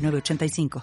906985.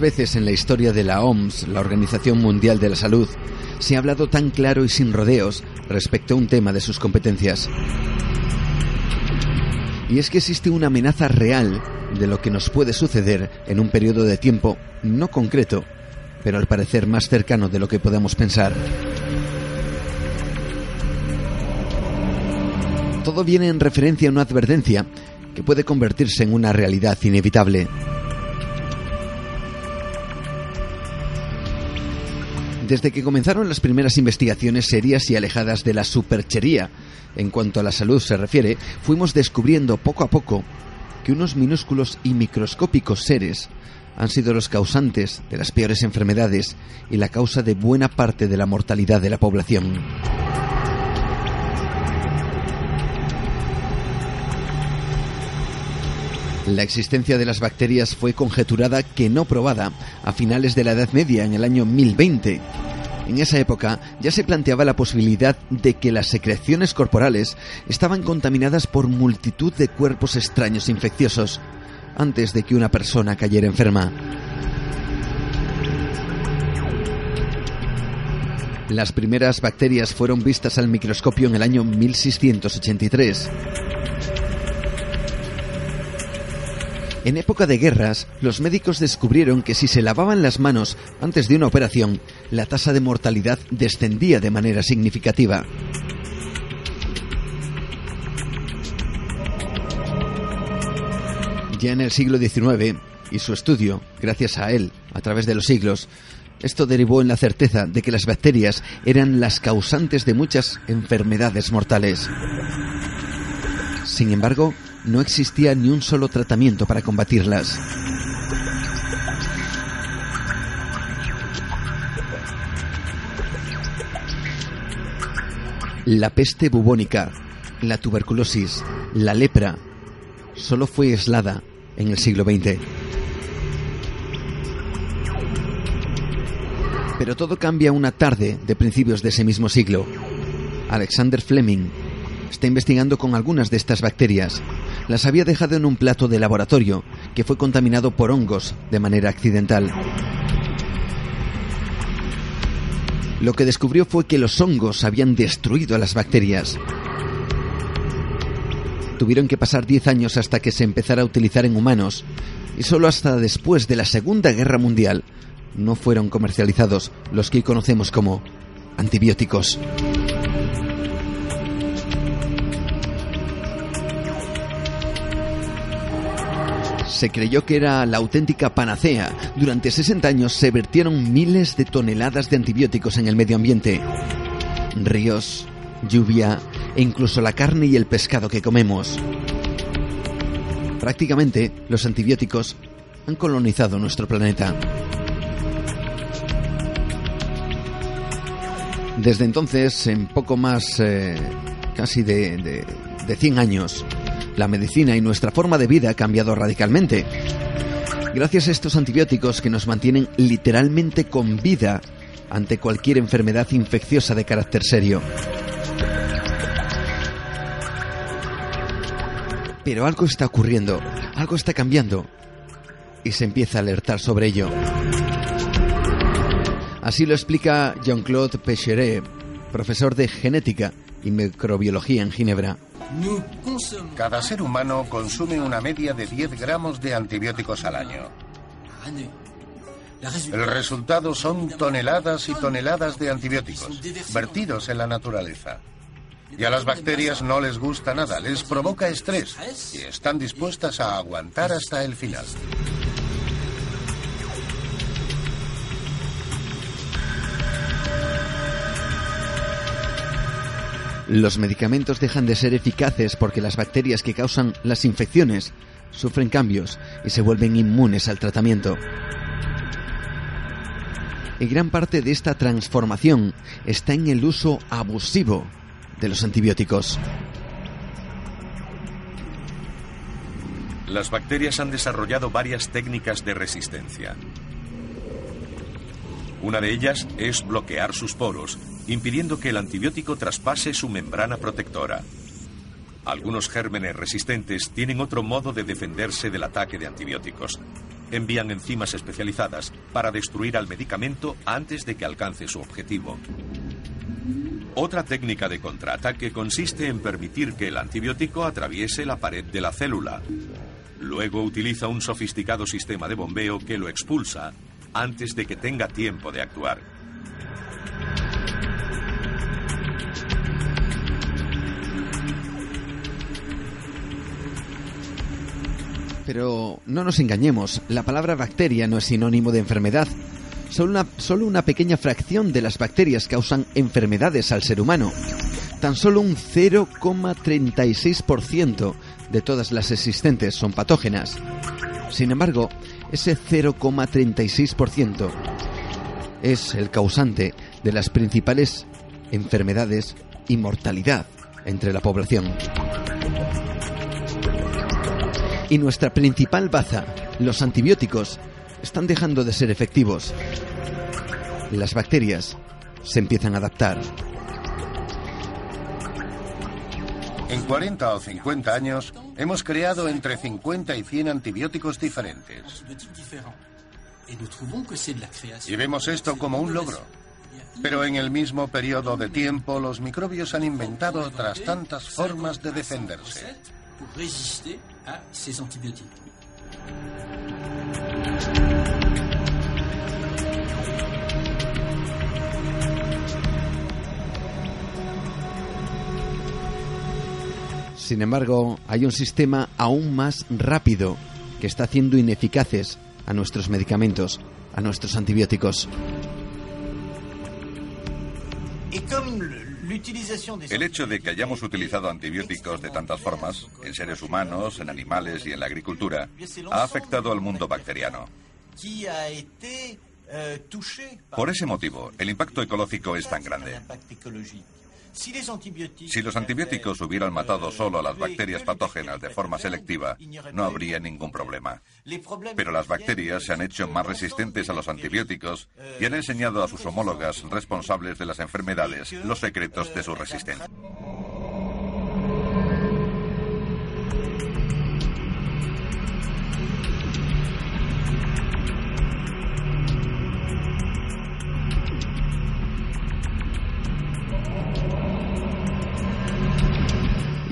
Veces en la historia de la OMS, la Organización Mundial de la Salud, se ha hablado tan claro y sin rodeos respecto a un tema de sus competencias. Y es que existe una amenaza real de lo que nos puede suceder en un periodo de tiempo no concreto, pero al parecer más cercano de lo que podemos pensar. Todo viene en referencia a una advertencia que puede convertirse en una realidad inevitable. Desde que comenzaron las primeras investigaciones serias y alejadas de la superchería, en cuanto a la salud se refiere, fuimos descubriendo poco a poco que unos minúsculos y microscópicos seres han sido los causantes de las peores enfermedades y la causa de buena parte de la mortalidad de la población. La existencia de las bacterias fue conjeturada que no probada a finales de la Edad Media, en el año 1020. En esa época ya se planteaba la posibilidad de que las secreciones corporales estaban contaminadas por multitud de cuerpos extraños infecciosos, antes de que una persona cayera enferma. Las primeras bacterias fueron vistas al microscopio en el año 1683. En época de guerras, los médicos descubrieron que si se lavaban las manos antes de una operación, la tasa de mortalidad descendía de manera significativa. Ya en el siglo XIX, y su estudio, gracias a él, a través de los siglos, esto derivó en la certeza de que las bacterias eran las causantes de muchas enfermedades mortales. Sin embargo, no existía ni un solo tratamiento para combatirlas. La peste bubónica, la tuberculosis, la lepra, solo fue aislada en el siglo XX. Pero todo cambia una tarde de principios de ese mismo siglo. Alexander Fleming está investigando con algunas de estas bacterias. Las había dejado en un plato de laboratorio que fue contaminado por hongos de manera accidental. Lo que descubrió fue que los hongos habían destruido a las bacterias. Tuvieron que pasar 10 años hasta que se empezara a utilizar en humanos y solo hasta después de la Segunda Guerra Mundial no fueron comercializados los que hoy conocemos como antibióticos. Se creyó que era la auténtica panacea. Durante 60 años se vertieron miles de toneladas de antibióticos en el medio ambiente. Ríos, lluvia e incluso la carne y el pescado que comemos. Prácticamente los antibióticos han colonizado nuestro planeta. Desde entonces, en poco más eh, casi de, de, de 100 años, la medicina y nuestra forma de vida ha cambiado radicalmente. Gracias a estos antibióticos que nos mantienen literalmente con vida ante cualquier enfermedad infecciosa de carácter serio. Pero algo está ocurriendo, algo está cambiando y se empieza a alertar sobre ello. Así lo explica Jean-Claude Pecheret, profesor de genética y microbiología en Ginebra. Cada ser humano consume una media de 10 gramos de antibióticos al año. El resultado son toneladas y toneladas de antibióticos vertidos en la naturaleza. Y a las bacterias no les gusta nada, les provoca estrés y están dispuestas a aguantar hasta el final. Los medicamentos dejan de ser eficaces porque las bacterias que causan las infecciones sufren cambios y se vuelven inmunes al tratamiento. Y gran parte de esta transformación está en el uso abusivo de los antibióticos. Las bacterias han desarrollado varias técnicas de resistencia. Una de ellas es bloquear sus poros, impidiendo que el antibiótico traspase su membrana protectora. Algunos gérmenes resistentes tienen otro modo de defenderse del ataque de antibióticos. Envían enzimas especializadas para destruir al medicamento antes de que alcance su objetivo. Otra técnica de contraataque consiste en permitir que el antibiótico atraviese la pared de la célula. Luego utiliza un sofisticado sistema de bombeo que lo expulsa antes de que tenga tiempo de actuar. Pero no nos engañemos, la palabra bacteria no es sinónimo de enfermedad. Solo una, solo una pequeña fracción de las bacterias causan enfermedades al ser humano. Tan solo un 0,36% de todas las existentes son patógenas. Sin embargo, ese 0,36% es el causante de las principales enfermedades y mortalidad entre la población. Y nuestra principal baza, los antibióticos, están dejando de ser efectivos. Las bacterias se empiezan a adaptar. En 40 o 50 años hemos creado entre 50 y 100 antibióticos diferentes. Y vemos esto como un logro. Pero en el mismo periodo de tiempo los microbios han inventado otras tantas formas de defenderse. Sin embargo, hay un sistema aún más rápido que está haciendo ineficaces a nuestros medicamentos, a nuestros antibióticos. El hecho de que hayamos utilizado antibióticos de tantas formas, en seres humanos, en animales y en la agricultura, ha afectado al mundo bacteriano. Por ese motivo, el impacto ecológico es tan grande. Si los antibióticos hubieran matado solo a las bacterias patógenas de forma selectiva, no habría ningún problema. Pero las bacterias se han hecho más resistentes a los antibióticos y han enseñado a sus homólogas responsables de las enfermedades los secretos de su resistencia.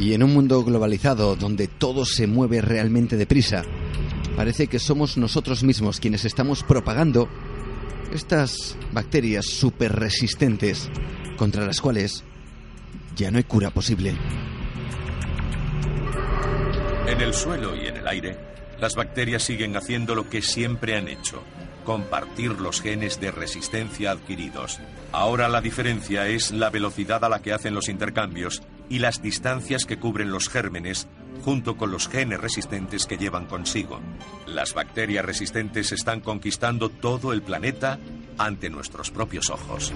Y en un mundo globalizado donde todo se mueve realmente deprisa, parece que somos nosotros mismos quienes estamos propagando estas bacterias súper resistentes contra las cuales ya no hay cura posible. En el suelo y en el aire, las bacterias siguen haciendo lo que siempre han hecho, compartir los genes de resistencia adquiridos. Ahora la diferencia es la velocidad a la que hacen los intercambios y las distancias que cubren los gérmenes junto con los genes resistentes que llevan consigo. Las bacterias resistentes están conquistando todo el planeta ante nuestros propios ojos.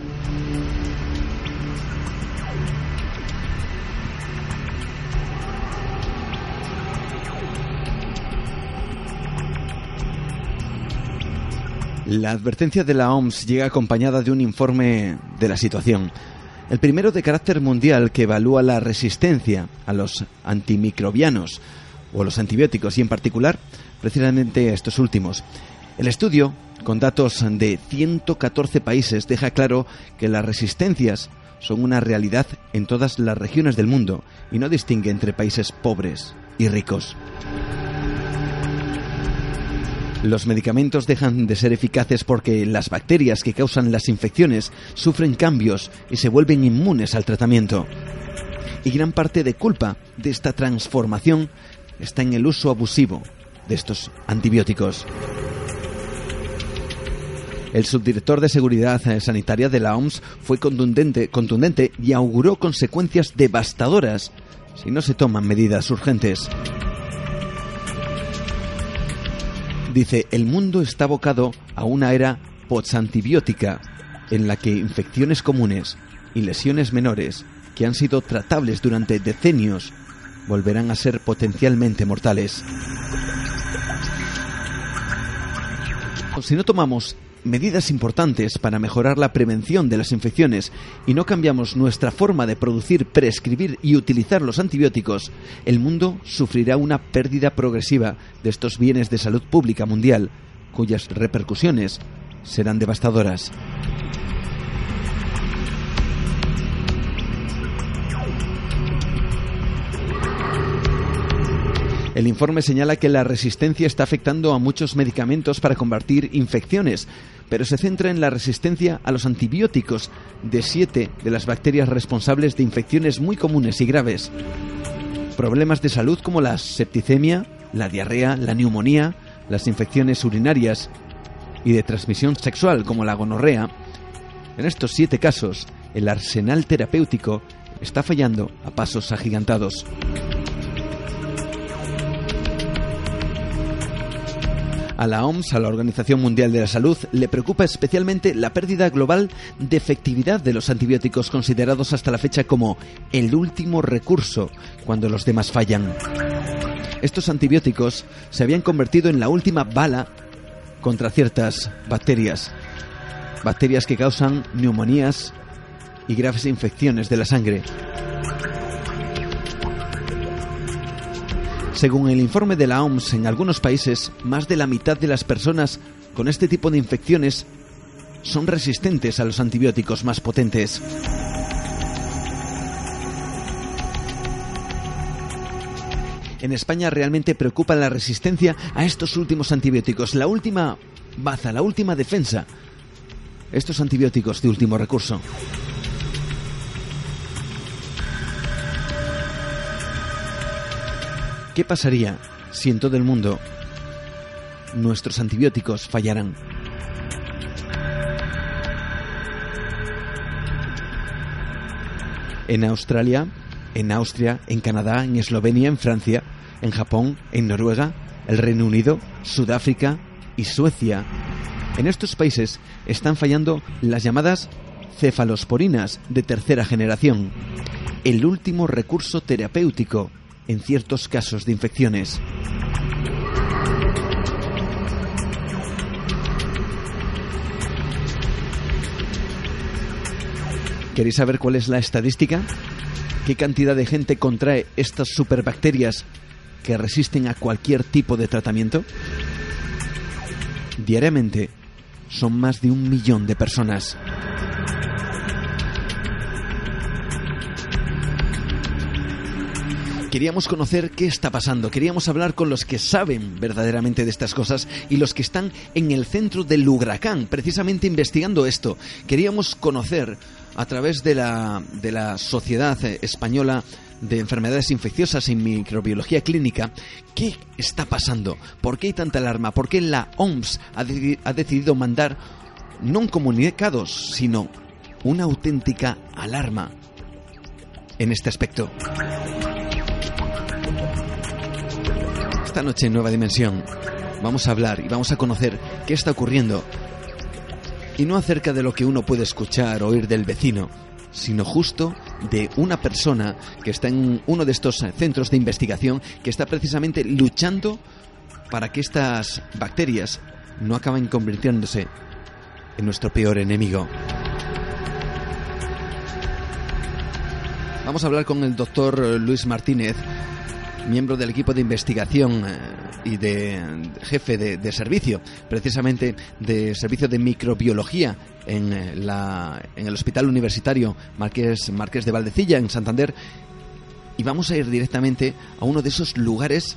La advertencia de la OMS llega acompañada de un informe de la situación. El primero de carácter mundial que evalúa la resistencia a los antimicrobianos o los antibióticos y en particular precisamente a estos últimos. El estudio, con datos de 114 países, deja claro que las resistencias son una realidad en todas las regiones del mundo y no distingue entre países pobres y ricos. Los medicamentos dejan de ser eficaces porque las bacterias que causan las infecciones sufren cambios y se vuelven inmunes al tratamiento. Y gran parte de culpa de esta transformación está en el uso abusivo de estos antibióticos. El subdirector de Seguridad Sanitaria de la OMS fue contundente, contundente y auguró consecuencias devastadoras si no se toman medidas urgentes. Dice, el mundo está abocado a una era post-antibiótica en la que infecciones comunes y lesiones menores que han sido tratables durante decenios volverán a ser potencialmente mortales. Si no tomamos medidas importantes para mejorar la prevención de las infecciones y no cambiamos nuestra forma de producir, prescribir y utilizar los antibióticos, el mundo sufrirá una pérdida progresiva de estos bienes de salud pública mundial, cuyas repercusiones serán devastadoras. El informe señala que la resistencia está afectando a muchos medicamentos para combatir infecciones, pero se centra en la resistencia a los antibióticos de siete de las bacterias responsables de infecciones muy comunes y graves. Problemas de salud como la septicemia, la diarrea, la neumonía, las infecciones urinarias y de transmisión sexual como la gonorrea. En estos siete casos, el arsenal terapéutico está fallando a pasos agigantados. A la OMS, a la Organización Mundial de la Salud, le preocupa especialmente la pérdida global de efectividad de los antibióticos considerados hasta la fecha como el último recurso cuando los demás fallan. Estos antibióticos se habían convertido en la última bala contra ciertas bacterias. Bacterias que causan neumonías y graves infecciones de la sangre. Según el informe de la OMS, en algunos países, más de la mitad de las personas con este tipo de infecciones son resistentes a los antibióticos más potentes. En España realmente preocupa la resistencia a estos últimos antibióticos, la última baza, la última defensa. Estos antibióticos de último recurso. ¿Qué pasaría si en todo el mundo nuestros antibióticos fallaran? En Australia, en Austria, en Canadá, en Eslovenia, en Francia, en Japón, en Noruega, el Reino Unido, Sudáfrica y Suecia. En estos países están fallando las llamadas cefalosporinas de tercera generación, el último recurso terapéutico en ciertos casos de infecciones. ¿Queréis saber cuál es la estadística? ¿Qué cantidad de gente contrae estas superbacterias que resisten a cualquier tipo de tratamiento? Diariamente son más de un millón de personas. Queríamos conocer qué está pasando, queríamos hablar con los que saben verdaderamente de estas cosas y los que están en el centro del huracán, precisamente investigando esto. Queríamos conocer a través de la, de la Sociedad Española de Enfermedades Infecciosas y Microbiología Clínica, ¿qué está pasando? ¿Por qué hay tanta alarma? ¿Por qué la OMS ha, ha decidido mandar no un comunicados, sino una auténtica alarma en este aspecto? Esta noche en Nueva Dimensión vamos a hablar y vamos a conocer qué está ocurriendo y no acerca de lo que uno puede escuchar o oír del vecino, sino justo de una persona que está en uno de estos centros de investigación que está precisamente luchando para que estas bacterias no acaben convirtiéndose en nuestro peor enemigo. Vamos a hablar con el doctor Luis Martínez, miembro del equipo de investigación eh, y de jefe de, servicio, precisamente de servicio de microbiología en, eh, la, en el Hospital Universitario Marqués, Marqués de Valdecilla, en Santander. Y vamos a ir directamente a uno de esos lugares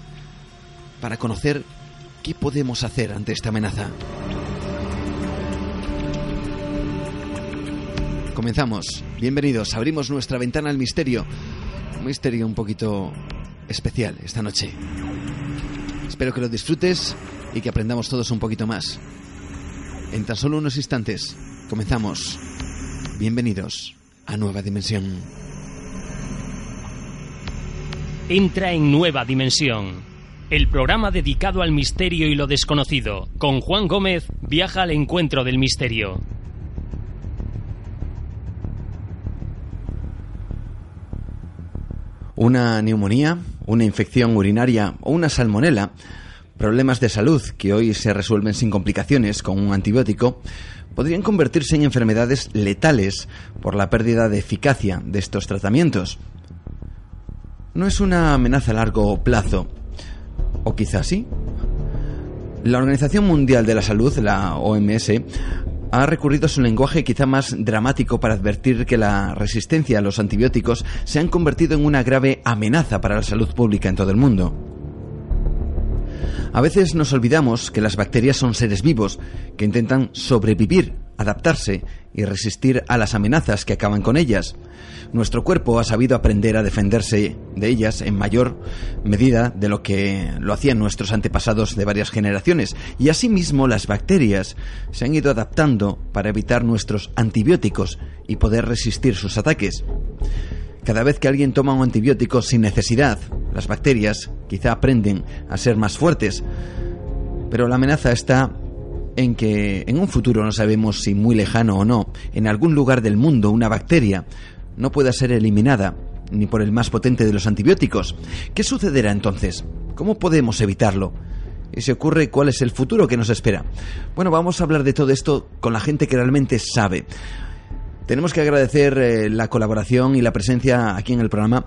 para conocer qué podemos hacer ante esta amenaza. Comenzamos. Bienvenidos. Abrimos nuestra ventana al misterio. Un misterio un poquito especial esta noche. Espero que lo disfrutes y que aprendamos todos un poquito más. En tan solo unos instantes comenzamos. Bienvenidos a Nueva Dimensión. Entra en Nueva Dimensión, el programa dedicado al misterio y lo desconocido. Con Juan Gómez viaja al encuentro del misterio. Una neumonía, una infección urinaria o una salmonela, problemas de salud que hoy se resuelven sin complicaciones con un antibiótico, podrían convertirse en enfermedades letales por la pérdida de eficacia de estos tratamientos. No es una amenaza a largo plazo, o quizás sí. La Organización Mundial de la Salud, la OMS, ha recurrido a su lenguaje quizá más dramático para advertir que la resistencia a los antibióticos se han convertido en una grave amenaza para la salud pública en todo el mundo. A veces nos olvidamos que las bacterias son seres vivos que intentan sobrevivir, adaptarse y resistir a las amenazas que acaban con ellas. Nuestro cuerpo ha sabido aprender a defenderse de ellas en mayor medida de lo que lo hacían nuestros antepasados de varias generaciones, y asimismo las bacterias se han ido adaptando para evitar nuestros antibióticos y poder resistir sus ataques. Cada vez que alguien toma un antibiótico sin necesidad, las bacterias quizá aprenden a ser más fuertes, pero la amenaza está en que en un futuro no sabemos si muy lejano o no, en algún lugar del mundo una bacteria no pueda ser eliminada ni por el más potente de los antibióticos. ¿Qué sucederá entonces? ¿Cómo podemos evitarlo? Y si ocurre, ¿cuál es el futuro que nos espera? Bueno, vamos a hablar de todo esto con la gente que realmente sabe. Tenemos que agradecer eh, la colaboración y la presencia aquí en el programa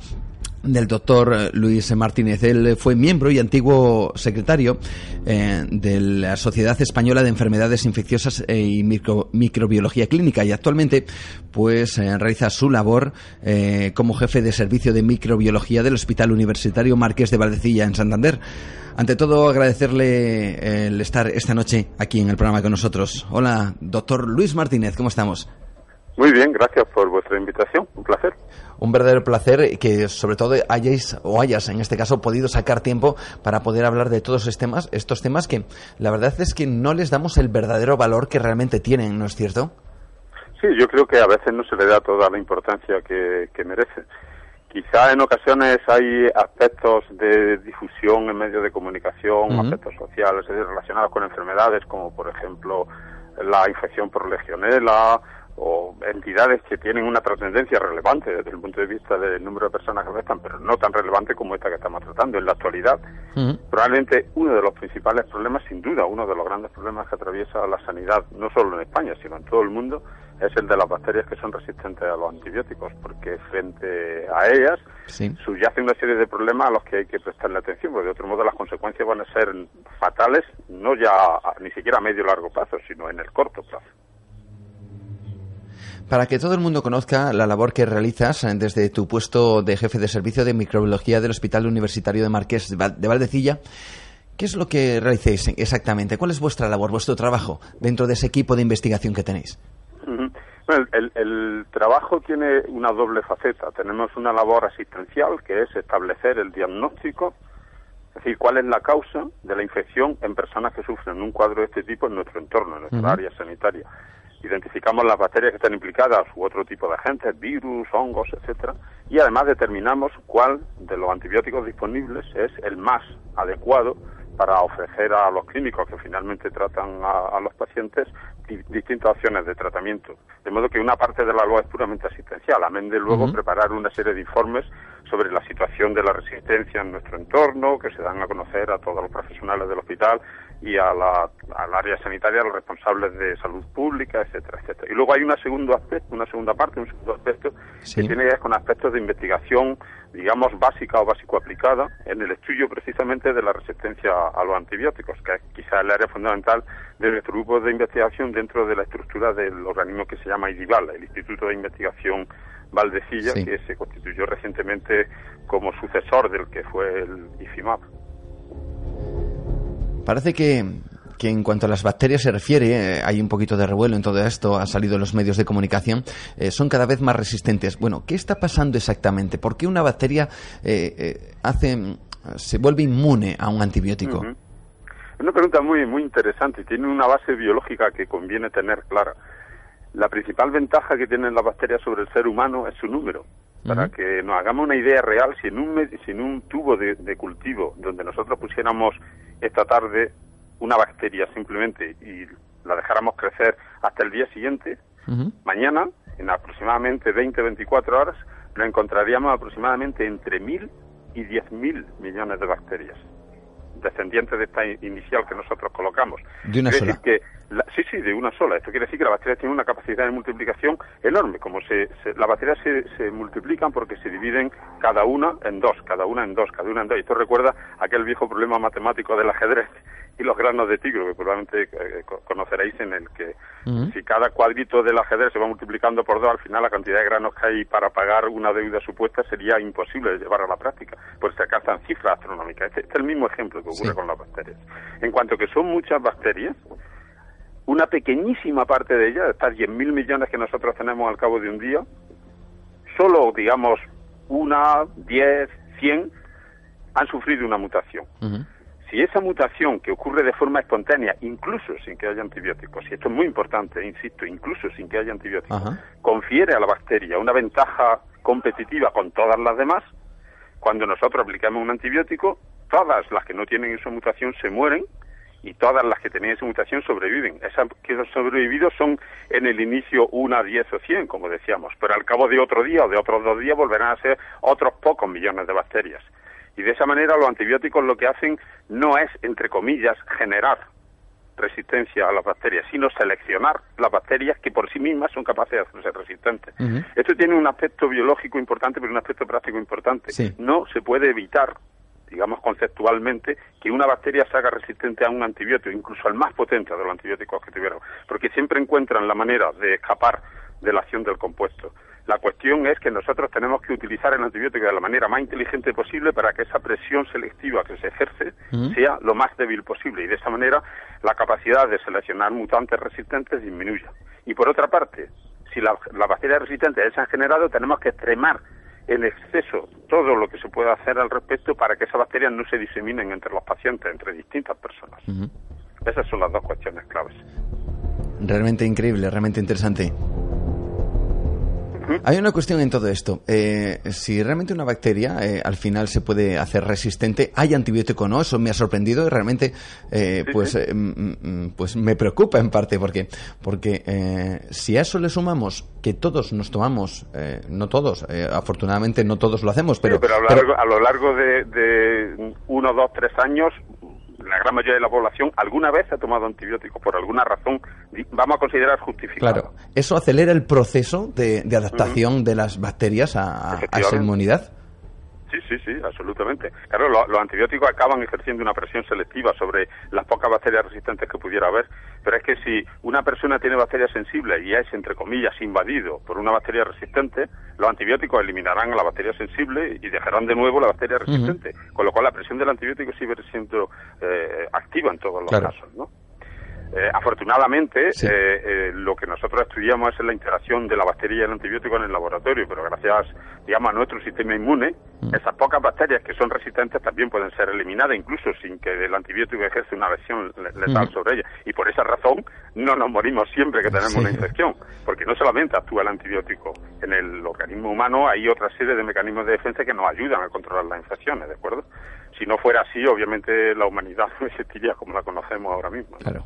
del doctor eh, Luis Martínez. Él fue miembro y antiguo secretario eh, de la Sociedad Española de Enfermedades Infecciosas y Microbiología Clínica y actualmente pues eh, realiza su labor como jefe de servicio de microbiología del Hospital Universitario Marqués de Valdecilla en Santander. Ante todo, agradecerle el estar esta noche aquí en el programa con nosotros. Hola, doctor Luis Martínez, ¿cómo estamos? Muy bien, gracias por vuestra invitación. Un placer un verdadero placer que sobre todo hayáis o hayas en este caso podido sacar tiempo para poder hablar de todos estos temas, estos temas que la verdad es que no les damos el verdadero valor que realmente tienen, ¿no es cierto? Sí, yo creo que a veces no se le da toda la importancia que, merece. Quizá en ocasiones hay aspectos de difusión en medios de comunicación, aspectos sociales relacionados con enfermedades, como por ejemplo la infección por legionela o entidades que tienen una trascendencia relevante desde el punto de vista del número de personas que afectan, pero no tan relevante como esta que estamos tratando. En la actualidad, probablemente uno de los principales problemas, sin duda, uno de los grandes problemas que atraviesa la sanidad, no solo en España, sino en todo el mundo, es el de las bacterias que son resistentes a los antibióticos, porque frente a ellas subyace una serie de problemas a los que hay que prestarle atención, porque de otro modo las consecuencias van a ser fatales, no ya ni siquiera a medio largo plazo, sino en el corto plazo. Para que todo el mundo conozca la labor que realizas eh, desde tu puesto de jefe de servicio de microbiología del Hospital Universitario de Marqués de Valdecilla, ¿qué es lo que realizáis exactamente? ¿Cuál es vuestra labor, vuestro trabajo dentro de ese equipo de investigación que tenéis? el, trabajo tiene una doble faceta. Tenemos una labor asistencial que es establecer el diagnóstico, es decir, cuál es la causa de la infección en personas que sufren un cuadro de este tipo en nuestro entorno, en nuestra área sanitaria. Identificamos las bacterias que están implicadas u otro tipo de agentes, virus, hongos, etcétera, y además determinamos cuál de los antibióticos disponibles es el más adecuado para ofrecer a los clínicos que finalmente tratan a, los pacientes distintas opciones de tratamiento. De modo que una parte de la LOA es puramente asistencial, amén de luego preparar una serie de informes sobre la situación de la resistencia en nuestro entorno, que se dan a conocer a todos los profesionales del hospital y a la, al área sanitaria, a los responsables de salud pública, etcétera, etcétera. Y luego hay una segundo aspecto, una segunda parte, un segundo aspecto que tiene que ver con aspectos de investigación, digamos, básica o básico aplicada en el estudio precisamente de la resistencia a los antibióticos, que es quizá el área fundamental de nuestro grupo de investigación dentro de la estructura del organismo que se llama IDIVAL, el Instituto de Investigación Valdecilla, que se constituyó recientemente como sucesor del que fue el IFIMAP. Parece que, que en cuanto a las bacterias se refiere, eh, hay un poquito de revuelo en todo esto, ha salido en los medios de comunicación, eh, son cada vez más resistentes. Bueno, ¿qué está pasando exactamente? ¿Por qué una bacteria eh, hace, se vuelve inmune a un antibiótico? Es una pregunta muy, muy interesante tiene una base biológica que conviene tener clara. La principal ventaja que tienen las bacterias sobre el ser humano es su número. Para que nos hagamos una idea real, si en un, si en un tubo de, cultivo donde nosotros pusiéramos esta tarde una bacteria simplemente y la dejáramos crecer hasta el día siguiente, mañana, en aproximadamente 20-24 horas, nos encontraríamos aproximadamente entre mil y diez mil millones de bacterias descendientes de esta inicial que nosotros colocamos. De una sola. que sí, sí, de una sola. Esto quiere decir que las bacterias tienen una capacidad de multiplicación enorme. Como se, las bacterias se, se, multiplican porque se dividen cada una en dos, cada una en dos, cada una en dos. Y esto recuerda aquel viejo problema matemático del ajedrez y los granos de tigro, que probablemente eh, conoceréis, en el que si cada cuadrito del ajedrez se va multiplicando por dos, al final la cantidad de granos que hay para pagar una deuda supuesta sería imposible de llevar a la práctica, pues se alcanzan cifras astronómicas. Este, este, es el mismo ejemplo que ocurre con las bacterias. En cuanto que son muchas bacterias, una pequeñísima parte de ellas, estas 10.000 millones que nosotros tenemos al cabo de un día, solo, digamos, una, 10, 100 han sufrido una mutación. Si esa mutación que ocurre de forma espontánea, incluso sin que haya antibióticos, y esto es muy importante, insisto, incluso sin que haya antibióticos, confiere a la bacteria una ventaja competitiva con todas las demás, cuando nosotros aplicamos un antibiótico, todas las que no tienen esa mutación se mueren y todas las que tienen esa mutación sobreviven. Esas que han sobrevivido son en el inicio una, diez o cien, como decíamos, pero al cabo de otro día o de otros dos días volverán a ser otros pocos millones de bacterias. Y de esa manera los antibióticos lo que hacen no es, entre comillas, generar resistencia a las bacterias, sino seleccionar las bacterias que por sí mismas son capaces de hacerse resistentes. Esto tiene un aspecto biológico importante, pero un aspecto práctico importante. No se puede evitar, digamos conceptualmente, que una bacteria se haga resistente a un antibiótico, incluso al más potente de los antibióticos que tuvieron, porque siempre encuentran la manera de escapar de la acción del compuesto. La cuestión es que nosotros tenemos que utilizar el antibiótico de la manera más inteligente posible para que esa presión selectiva que se ejerce sea lo más débil posible y de esa manera la capacidad de seleccionar mutantes resistentes disminuya. Y por otra parte, si las bacterias resistentes se han generado, tenemos que extremar en exceso todo lo que se pueda hacer al respecto para que esas bacterias no se diseminen entre los pacientes, entre distintas personas. Esas son las dos cuestiones claves. Realmente increíble, realmente interesante. Hay una cuestión en todo esto. Eh, si realmente una bacteria eh, al final se puede hacer resistente, ¿hay antibiótico o no? Eso me ha sorprendido y realmente eh, pues, mm, mm, pues me preocupa en parte porque, porque si a eso le sumamos que todos nos tomamos, no todos, afortunadamente no todos lo hacemos, pero... pero, a lo largo, A lo largo de, de uno, dos, tres años la gran mayoría de la población alguna vez ha tomado antibióticos por alguna razón, vamos a considerar justificado. Claro, eso acelera el proceso de, adaptación de las bacterias a esa inmunidad. Sí, sí, sí, absolutamente. Claro, los antibióticos acaban ejerciendo una presión selectiva sobre las pocas bacterias resistentes que pudiera haber, pero es que si una persona tiene bacterias sensibles y es, entre comillas, invadido por una bacteria resistente, los antibióticos eliminarán a la bacteria sensible y dejarán de nuevo la bacteria resistente, con lo cual la presión del antibiótico sigue siendo eh, activa en todos los casos, ¿no? Eh, afortunadamente, eh, eh, lo que nosotros estudiamos es la interacción de la bacteria y el antibiótico en el laboratorio, pero gracias, digamos, a nuestro sistema inmune, mm. esas pocas bacterias que son resistentes también pueden ser eliminadas, incluso sin que el antibiótico ejerce una lesión letal mm. sobre ellas. Y por esa razón no nos morimos siempre que tenemos una infección, porque no solamente actúa el antibiótico en el organismo humano, hay otra serie de mecanismos de defensa que nos ayudan a controlar las infecciones, ¿de acuerdo? Si no fuera así, obviamente la humanidad no existiría como la conocemos ahora mismo. Claro.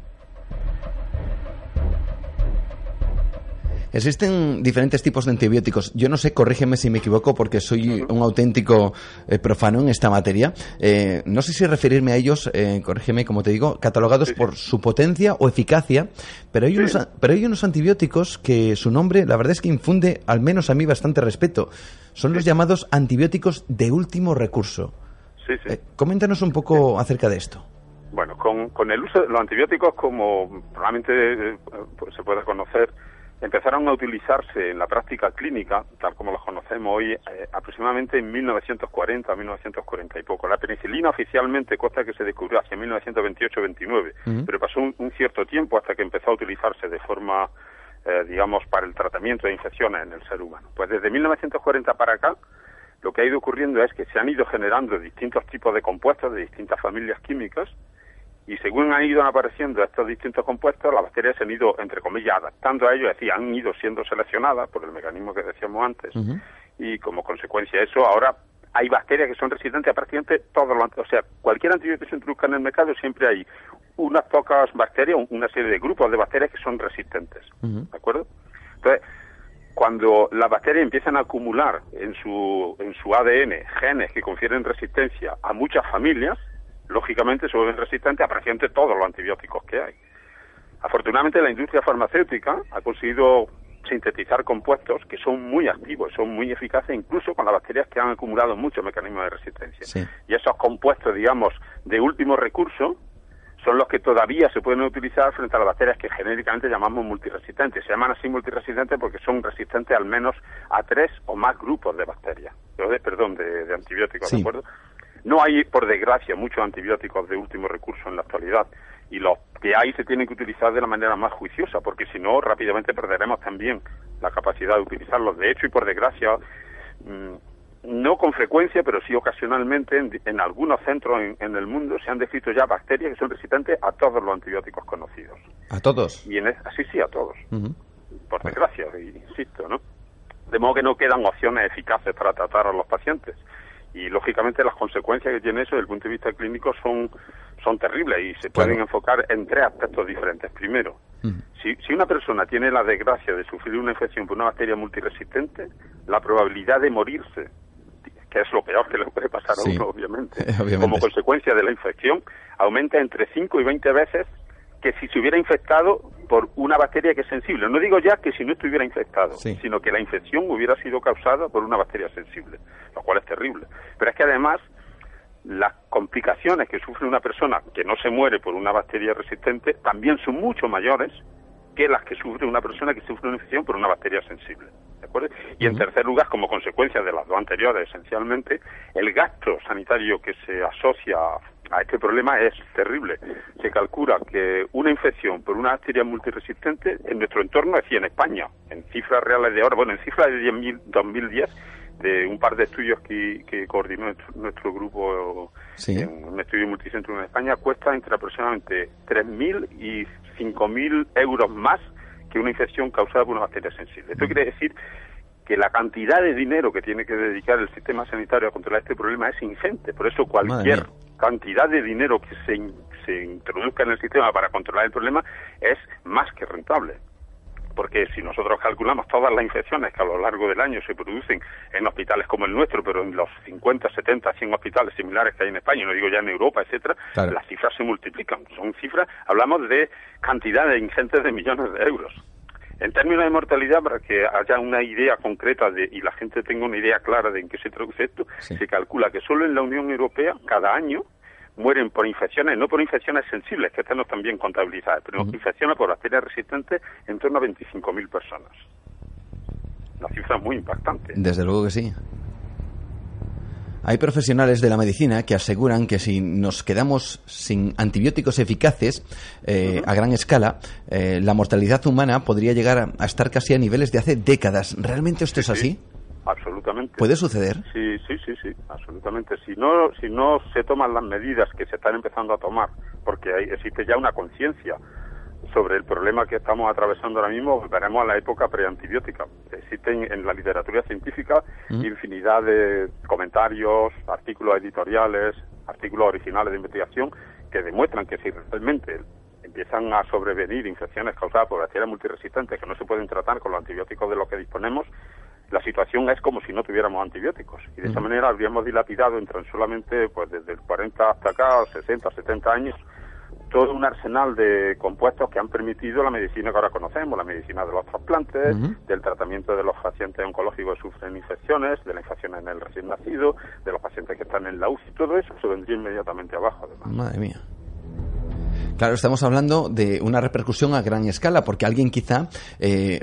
Existen diferentes tipos de antibióticos. Yo no sé, corrígeme si me equivoco, porque soy un auténtico eh, profano en esta materia. Eh, no sé si referirme a ellos, eh, corrígeme, como te digo, catalogados por su potencia o eficacia, pero hay, unos, pero hay unos antibióticos que su nombre, la verdad es que infunde, al menos a mí, bastante respeto. Son los llamados antibióticos de último recurso. Sí, sí. coméntanos un poco acerca de esto. Bueno, con, con el uso de los antibióticos, como probablemente pues, se puede conocer, empezaron a utilizarse en la práctica clínica, tal como los conocemos hoy, eh, aproximadamente en 1940, 1940 y poco. La penicilina oficialmente consta que se descubrió hacia 1928-29, pero pasó un, cierto tiempo hasta que empezó a utilizarse de forma, eh, digamos, para el tratamiento de infecciones en el ser humano. Pues desde 1940 para acá, lo que ha ido ocurriendo es que se han ido generando distintos tipos de compuestos de distintas familias químicas, y según han ido apareciendo estos distintos compuestos, las bacterias se han ido, entre comillas, adaptando a ellos, es decir, han ido siendo seleccionadas por el mecanismo que decíamos antes, y como consecuencia de eso, ahora hay bacterias que son resistentes a prácticamente todos los O sea, cualquier antibiótico que se introduzca en el mercado siempre hay unas pocas bacterias, una serie de grupos de bacterias que son resistentes, ¿de acuerdo? Entonces, cuando las bacterias empiezan a acumular en su, en su ADN genes que confieren resistencia a muchas familias, lógicamente se vuelven resistentes a prácticamente todos los antibióticos que hay. Afortunadamente la industria farmacéutica ha conseguido sintetizar compuestos que son muy activos, son muy eficaces incluso con las bacterias que han acumulado muchos mecanismos de resistencia. Y esos compuestos, digamos, de último recurso son los que todavía se pueden utilizar frente a las bacterias que genéricamente llamamos multiresistentes. Se llaman así multiresistentes porque son resistentes al menos a tres o más grupos de bacterias, perdón, de, antibióticos, ¿de acuerdo? No hay, por desgracia, muchos antibióticos de último recurso en la actualidad y los que hay se tienen que utilizar de la manera más juiciosa, porque si no, rápidamente perderemos también la capacidad de utilizarlos. De hecho, y por desgracia, mm, no con frecuencia, pero sí ocasionalmente, en, algunos centros en, el mundo se han descrito ya bacterias que son resistentes a todos los antibióticos conocidos. ¿A todos? Y en sí, sí, a todos. Por desgracia, insisto, ¿no? De modo que no quedan opciones eficaces para tratar a los pacientes y lógicamente las consecuencias que tiene eso desde el punto de vista clínico son, son terribles y se pueden enfocar en tres aspectos diferentes. Primero, si, si una persona tiene la desgracia de sufrir una infección por una bacteria multiresistente, la probabilidad de morirse, que es lo peor que le puede pasar a uno, obviamente, como consecuencia de la infección, aumenta entre 5 y 20 veces que si se hubiera infectado por una bacteria que es sensible. No digo ya que si no estuviera infectado, sino que la infección hubiera sido causada por una bacteria sensible, lo cual es terrible. Pero es que además las complicaciones que sufre una persona que no se muere por una bacteria resistente también son mucho mayores que las que sufre una persona que sufre una infección por una bacteria sensible. ¿De acuerdo? Y en tercer lugar, como consecuencia de las dos anteriores, esencialmente, el gasto sanitario que se asocia a este problema es terrible. Se calcula que una infección por una bacteria multiresistente en nuestro entorno, es decir, en España, en cifras reales de ahora, bueno, en cifras de 2010, de un par de estudios que, que coordinó nuestro, grupo en un estudio multicentro en España, cuesta entre aproximadamente 3.000 y 5.000 euros más que una infección causada por una bacteria sensible. Esto quiere decir que la cantidad de dinero que tiene que dedicar el sistema sanitario a controlar este problema es ingente. Por eso cualquier cantidad de dinero que se, se introduzca en el sistema para controlar el problema es más que rentable porque si nosotros calculamos todas las infecciones que a lo largo del año se producen en hospitales como el nuestro, pero en los 50, 70, 100 hospitales similares que hay en España, no digo ya en Europa, etcétera, las cifras se multiplican. Son cifras, hablamos de cantidades ingentes de millones de euros. En términos de mortalidad, para que haya una idea concreta de, y la gente tenga una idea clara de en qué se traduce esto, se calcula que solo en la Unión Europea, cada año, mueren por infecciones, no por infecciones sensibles, que están bien contabilizadas, pero infecciones por bacterias resistentes en torno a 25.000 personas. Una cifra muy impactante. Desde luego que sí. Hay profesionales de la medicina que aseguran que si nos quedamos sin antibióticos eficaces eh, a gran escala, eh, la mortalidad humana podría llegar a, estar casi a niveles de hace décadas. ¿Realmente esto es así? Absolutamente. ¿Puede suceder? Sí, sí, sí, sí, absolutamente. Si no, si no se toman las medidas que se están empezando a tomar, porque hay, existe ya una conciencia sobre el problema que estamos atravesando ahora mismo, volveremos a la época preantibiótica. Existen en la literatura científica infinidad de comentarios, artículos editoriales, artículos originales de investigación que demuestran que si realmente empiezan a sobrevenir infecciones causadas por bacterias multiresistentes que no se pueden tratar con los antibióticos de los que disponemos, la situación es como si no tuviéramos antibióticos. Y de esa manera habríamos dilapidado en solamente, pues desde el 40 hasta acá, 60, 70 años, todo un arsenal de compuestos que han permitido la medicina que ahora conocemos, la medicina de los trasplantes, del tratamiento de los pacientes oncológicos que sufren infecciones, de la infección en el recién nacido, de los pacientes que están en la UCI, todo eso se vendría inmediatamente abajo, además. Madre mía. Claro, estamos hablando de una repercusión a gran escala, porque alguien quizá, eh,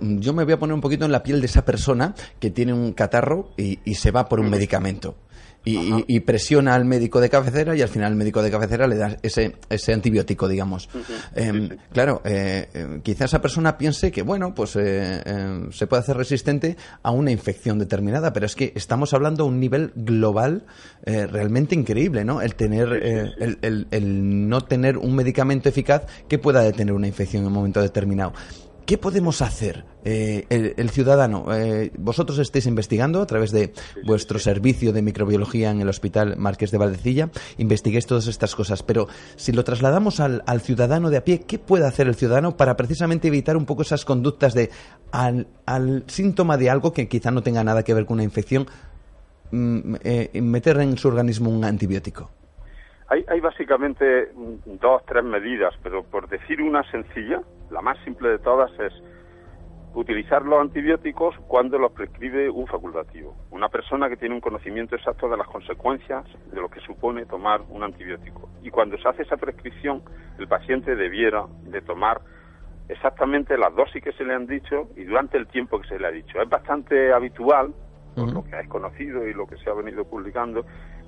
yo me voy a poner un poquito en la piel de esa persona que tiene un catarro y, y se va por un medicamento y, presiona al médico de cabecera y al final el médico de cabecera le da ese, ese antibiótico, digamos. Em, claro, eh, eh, quizá esa persona piense que, bueno, pues eh, em, se puede hacer resistente a una infección determinada, pero es que estamos hablando a un nivel global realmente increíble, ¿no? El tener, el, el, el no tener un medicamento eficaz que pueda detener una infección en un momento determinado. ¿Qué podemos hacer eh, el, ciudadano? Eh, vosotros estáis investigando a través de vuestro servicio de microbiología en el Hospital Marqués de Valdecilla, investiguéis todas estas cosas, pero si lo trasladamos al, ciudadano de a pie, ¿qué puede hacer el ciudadano para precisamente evitar un poco esas conductas de al, síntoma de algo que quizá no tenga nada que ver con una infección, mm, eh, meter en su organismo un antibiótico? Hay, hay básicamente dos, tres medidas, pero por decir una sencilla, la más simple de todas es utilizar los antibióticos cuando los prescribe un facultativo, una persona que tiene un conocimiento exacto de las consecuencias de lo que supone tomar un antibiótico. Y cuando se hace esa prescripción, el paciente debiera de tomar exactamente las dosis que se le han dicho y durante el tiempo que se le ha dicho. Es bastante habitual, por lo que es conocido y lo que se ha venido publicando,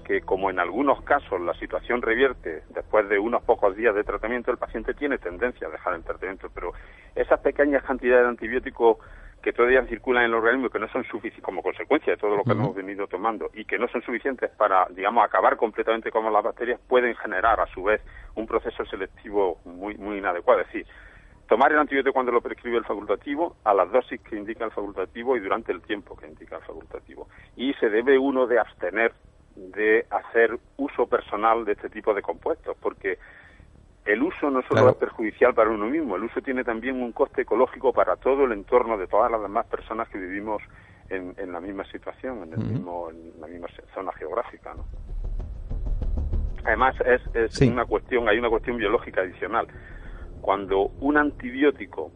que como en algunos casos la situación revierte después de unos pocos días de tratamiento, el paciente tiene tendencia a dejar el tratamiento, pero esas pequeñas cantidades de antibióticos que todavía circulan en el organismo y que no son suficientes como consecuencia de todo lo que hemos venido tomando y que no son suficientes para, digamos, acabar completamente con las bacterias, pueden generar a su vez un proceso selectivo muy, muy inadecuado. Es decir, tomar el antibiótico cuando lo prescribe el facultativo, a las dosis que indica el facultativo y durante el tiempo que indica el facultativo. Y se debe uno de abstener de hacer uso personal de este tipo de compuestos, porque el uso no solo es perjudicial para uno mismo, el uso tiene también un coste ecológico para todo el entorno de todas las demás personas que vivimos en, la misma situación, en, el mismo, en la misma zona geográfica. ¿no? Además, es, es una cuestión, hay una cuestión biológica adicional. Cuando un antibiótico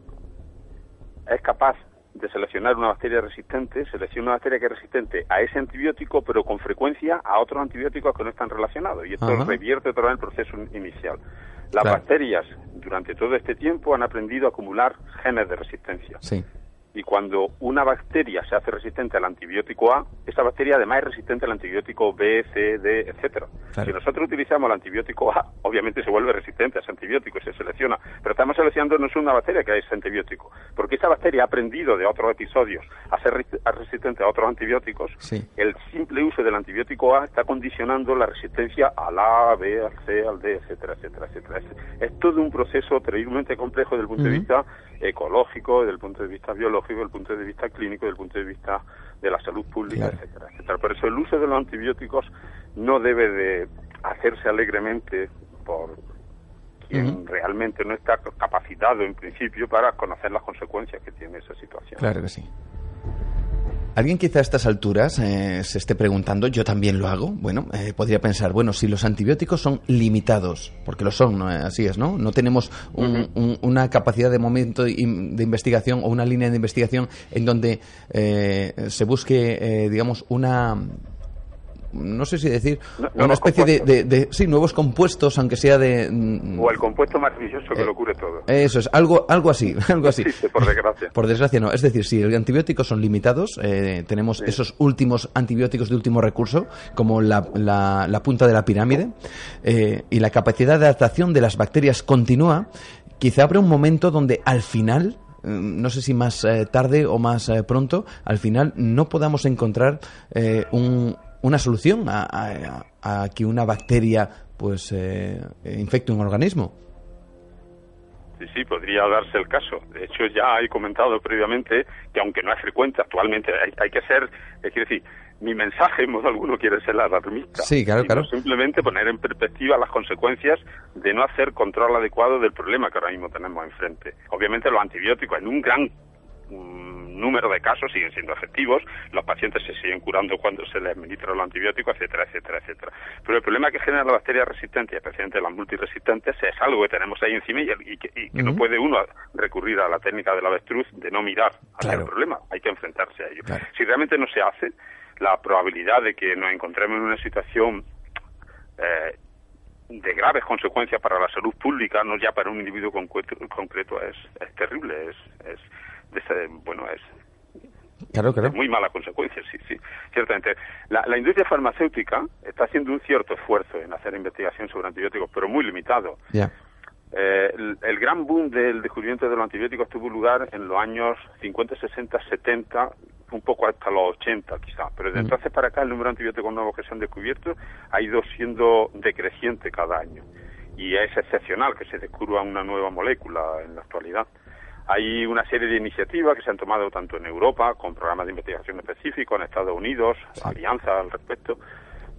es capaz de seleccionar una bacteria resistente, selecciona una bacteria que es resistente a ese antibiótico, pero con frecuencia a otros antibióticos que no están relacionados. Y esto revierte otra vez el proceso inicial. Las bacterias, durante todo este tiempo, han aprendido a acumular genes de resistencia. Sí y cuando una bacteria se hace resistente al antibiótico A, esa bacteria además es resistente al antibiótico B, C, D, etcétera. Si nosotros utilizamos el antibiótico A, obviamente se vuelve resistente a ese antibiótico y se selecciona, pero estamos seleccionando no es una bacteria que es antibiótico, porque esa bacteria ha aprendido de otros episodios a ser resistente a otros antibióticos. El simple uso del antibiótico A está condicionando la resistencia al A, B, al C, al D, etcétera, etcétera, etcétera. Es, todo un proceso terriblemente complejo desde el punto de vista ecológico, desde el punto de vista biológico, desde el punto de vista clínico, desde el punto de vista de la salud pública, etcétera, etcétera. Por eso el uso de los antibióticos no debe de hacerse alegremente por quien realmente no está capacitado en principio para conocer las consecuencias que tiene esa situación. Claro que sí. Alguien quizá a estas alturas eh, se esté preguntando, yo también lo hago, bueno, eh, podría pensar, bueno, si los antibióticos son limitados, porque lo son, ¿no? así es, ¿no? No tenemos una capacidad de momento de investigación o una línea de investigación en donde eh, se busque, digamos, una no sé si decir, una especie de, de, sí, nuevos compuestos, aunque sea de... Mm, o el compuesto maravilloso que eh, lo cure todo. Eso es, algo, algo así, algo así. por desgracia. Por desgracia no, es decir, si los antibióticos son limitados, eh, tenemos esos últimos antibióticos de último recurso, como la, la, punta de la pirámide, eh, y la capacidad de adaptación de las bacterias continúa, quizá habrá un momento donde al final mm, no sé si más tarde o más pronto, al final no podamos encontrar un, una solución a, que una bacteria pues eh, infecte un organismo. Sí, sí, podría darse el caso. De hecho, ya he comentado previamente que aunque no es frecuente actualmente, hay, que ser, es decir, mi mensaje en modo alguno quiere ser la alarmista. Sí, claro, claro. Simplemente poner en perspectiva las consecuencias de no hacer control adecuado del problema que ahora mismo tenemos enfrente. Obviamente los antibióticos en un gran número de casos siguen siendo efectivos, los pacientes se siguen curando cuando se les administra los antibióticos, etcétera, etcétera, etcétera. Pero el problema que generan las bacterias resistentes, especialmente las multiresistentes, es algo que tenemos ahí encima y, que, no puede uno recurrir a la técnica del avestruz de no mirar hacia el problema, hay que enfrentarse a ello. Si realmente no se hace, la probabilidad de que nos encontremos en una situación eh, de graves consecuencias para la salud pública, no ya para un individuo concreto, concreto es, es terrible, es, es bueno, es Claro, claro. muy mala consecuencia, sí, sí, ciertamente. La, industria farmacéutica está haciendo un cierto esfuerzo en hacer investigación sobre antibióticos, pero muy limitado. Eh, el, gran boom del descubrimiento de los antibióticos tuvo lugar en los años 50, 60, 70, un poco hasta los 80 quizás, pero desde mm. entonces para acá el número de antibióticos nuevos que se han descubierto ha ido siendo decreciente cada año y es excepcional que se descubra una nueva molécula en la actualidad. Hay una serie de iniciativas que se han tomado tanto en Europa, con programas de investigación específicos, en Estados Unidos, alianzas al respecto,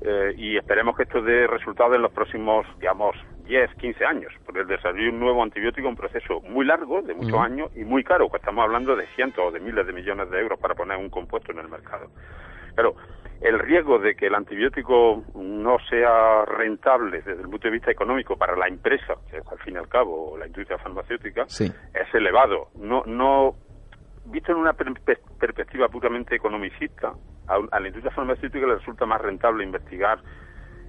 eh, y esperemos que esto dé resultados en los próximos, digamos, 10, 15 años, porque el desarrollo de un nuevo antibiótico es un proceso muy largo, de muchos años, y muy caro, que estamos hablando de cientos o de miles de millones de euros para poner un compuesto en el mercado. Pero el riesgo de que el antibiótico no sea rentable desde el punto de vista económico para la empresa, que es al fin y al cabo la industria farmacéutica, es elevado. No, no visto en una perspectiva puramente economicista, a, la industria farmacéutica le resulta más rentable investigar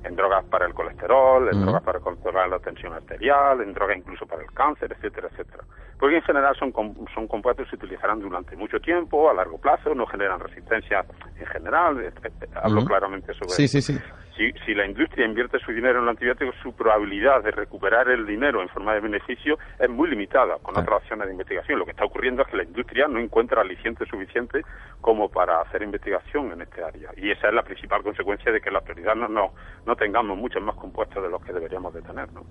en drogas para el colesterol, en drogas para controlar la tensión arterial, en drogas incluso para el cáncer, etcétera, etcétera. Porque en general son, son compuestos que se utilizarán durante mucho tiempo, a largo plazo, no generan resistencia en general, hablo claramente sobre sí, Sí, sí si, si la industria invierte su dinero en los antibióticos, su probabilidad de recuperar el dinero en forma de beneficio es muy limitada con otras opciones de investigación. Lo que está ocurriendo es que la industria no encuentra aliciente suficiente como para hacer investigación en este área. Y esa es la principal consecuencia de que la autoridad no, no, no tengamos muchos más compuestos de los que deberíamos de tener. ¿no?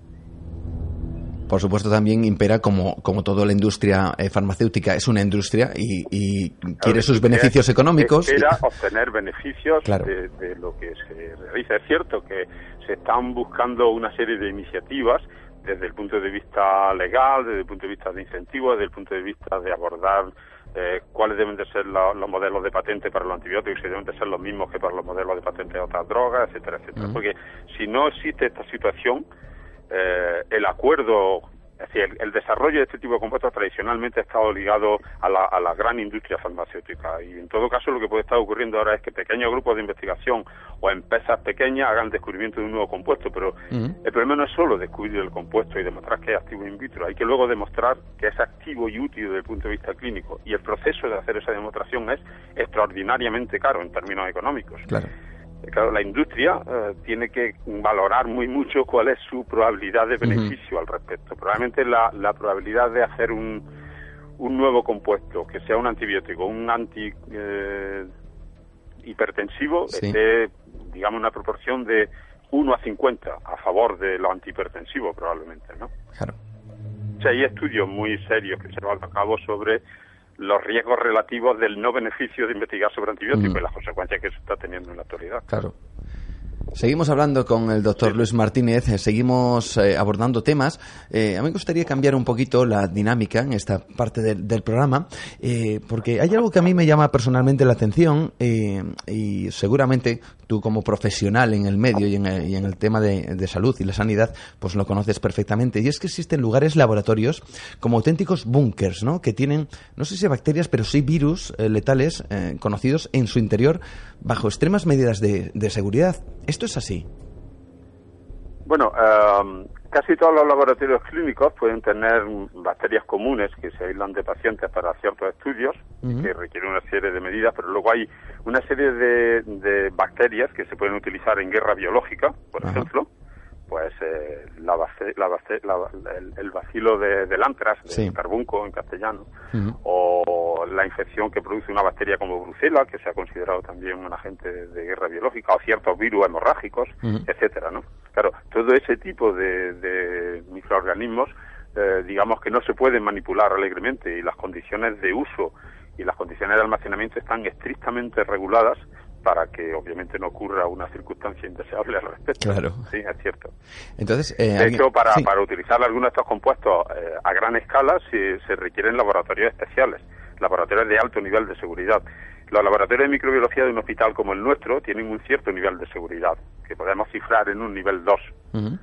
Por supuesto, también impera, como, como toda la industria eh, farmacéutica es una industria y, quiere sus beneficios económicos. Espera obtener beneficios de, lo que se realiza. Es cierto que se están buscando una serie de iniciativas desde el punto de vista legal, desde el punto de vista de incentivos, desde el punto de vista de abordar eh, cuáles deben de ser los modelos de patente para los antibióticos, si deben de ser los mismos que para los modelos de patente de otras drogas, etcétera, etcétera. Porque si no existe esta situación, eh, el acuerdo, es decir, el, desarrollo de este tipo de compuestos tradicionalmente ha estado ligado a la, a la gran industria farmacéutica y en todo caso lo que puede estar ocurriendo ahora es que pequeños grupos de investigación o empresas pequeñas hagan descubrimiento de un nuevo compuesto, pero el problema no es solo descubrir el compuesto y demostrar que es activo in vitro, hay que luego demostrar que es activo y útil desde el punto de vista clínico y el proceso de hacer esa demostración es extraordinariamente caro en términos económicos. Claro. Claro, la industria eh, tiene que valorar muy mucho cuál es su probabilidad de beneficio al respecto. Probablemente la, la probabilidad de hacer un, un nuevo compuesto, que sea un antibiótico, un anti eh, hipertensivo, esté, digamos, una proporción de 1 a 50 a favor de lo antihipertensivo, probablemente, ¿no? Claro. hecho, hay estudios muy serios que se van a cabo sobre los riesgos relativos del no beneficio de investigar sobre antibióticos y las consecuencias que se está teniendo en la actualidad. Claro. Seguimos hablando con el doctor Luis Martínez, eh, seguimos eh, abordando temas. Eh, a mí me gustaría cambiar un poquito la dinámica en esta parte del programa, porque hay algo que a mí me llama personalmente la atención y seguramente tú como profesional en el medio y en el, tema de, salud y la sanidad, pues lo conoces perfectamente. Y es que existen lugares, laboratorios, como auténticos búnkers, ¿no? Que tienen, no sé si bacterias, pero sí virus letales conocidos en su interior bajo extremas medidas de, de seguridad. ¿Esto es así? Bueno, em, casi todos los laboratorios clínicos pueden tener bacterias comunes que se aíslan de pacientes para ciertos estudios, que requieren una serie de medidas, pero luego hay una serie de, bacterias que se pueden utilizar en guerra biológica, por ejemplo, pues eh, la el, vacilo de, del antras, del carbunco en castellano, o la infección que produce una bacteria como brucela, que se ha considerado también un agente de, guerra biológica, o ciertos virus hemorrágicos, etcétera, ¿no? Claro, todo ese tipo de, microorganismos, eh, digamos que no se pueden manipular alegremente y las condiciones de uso y las condiciones de almacenamiento están estrictamente reguladas para que obviamente no ocurra una circunstancia indeseable al respecto. Claro. Sí, es cierto. Entonces, eh, de hecho, para, para utilizar algunos de estos compuestos eh, a gran escala se, se requieren laboratorios especiales, laboratorios de alto nivel de seguridad. Los laboratorios de microbiología de un hospital como el nuestro tienen un cierto nivel de seguridad, que podemos cifrar en un nivel 2.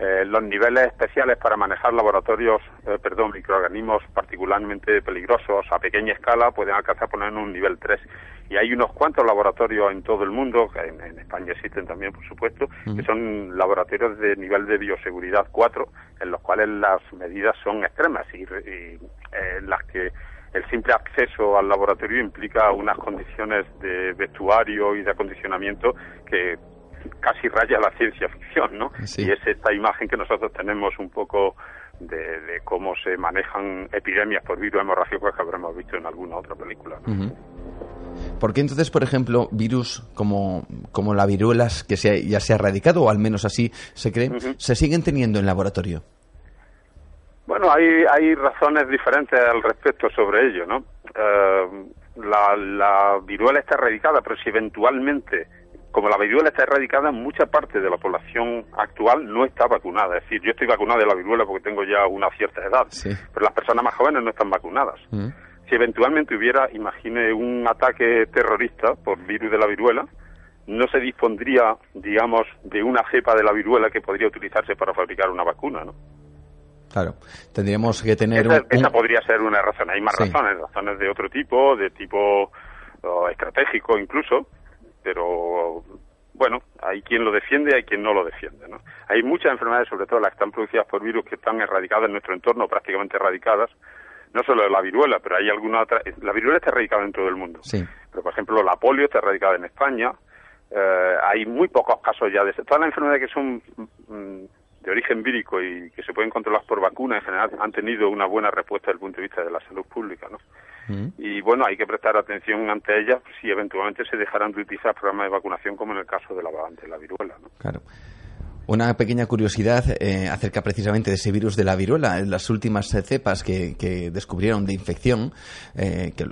Eh, los niveles especiales para manejar laboratorios, eh, perdón, microorganismos particularmente peligrosos a pequeña escala pueden alcanzar poner en un nivel 3. Y hay unos cuantos laboratorios en todo el mundo, que en, España existen también, por supuesto, que son laboratorios de nivel de bioseguridad 4, en los cuales las medidas son extremas y, eh, en las que el simple acceso al laboratorio implica unas condiciones de vestuario y de acondicionamiento que casi raya la ciencia ficción, ¿no? Y es esta imagen que nosotros tenemos un poco de, cómo se manejan epidemias por virus hemorrágicos que habremos visto en alguna otra película. ¿no? ¿Por qué entonces, por ejemplo, virus como, como la viruela, que ya se ha erradicado, o al menos así se cree, se siguen teniendo en laboratorio? Bueno, hay, hay razones diferentes al respecto sobre ello, ¿no? Eh, la, la viruela está erradicada, pero si eventualmente como la viruela está erradicada, mucha parte de la población actual no está vacunada. Es decir, yo estoy vacunada de la viruela porque tengo ya una cierta edad, pero las personas más jóvenes no están vacunadas. Mm. Si eventualmente hubiera, imagine, un ataque terrorista por virus de la viruela, no se dispondría, digamos, de una cepa de la viruela que podría utilizarse para fabricar una vacuna, ¿no? Claro, tendríamos que tener... Esa, podría ser una razón. Hay más razones, razones de otro tipo, de tipo estratégico incluso, pero bueno, hay quien lo defiende y hay quien no lo defiende. ¿no? Hay muchas enfermedades, sobre todo las que están producidas por virus, que están erradicadas en nuestro entorno, prácticamente erradicadas. No solo la viruela, pero hay alguna otra. La viruela está erradicada en todo el mundo. Sí. Pero, por ejemplo, la polio está erradicada en España. Eh, hay muy pocos casos ya de. Todas las enfermedades que son mm, de origen vírico y que se pueden controlar por vacuna, en general, han tenido una buena respuesta desde el punto de vista de la salud pública. ¿no? Y bueno, hay que prestar atención ante ellas si eventualmente se dejaran de utilizar programas de vacunación como en el caso de la, de la viruela. ¿no? Claro. Una pequeña curiosidad eh, acerca precisamente de ese virus de la viruela. En las últimas cepas que, descubrieron de infección, eh, que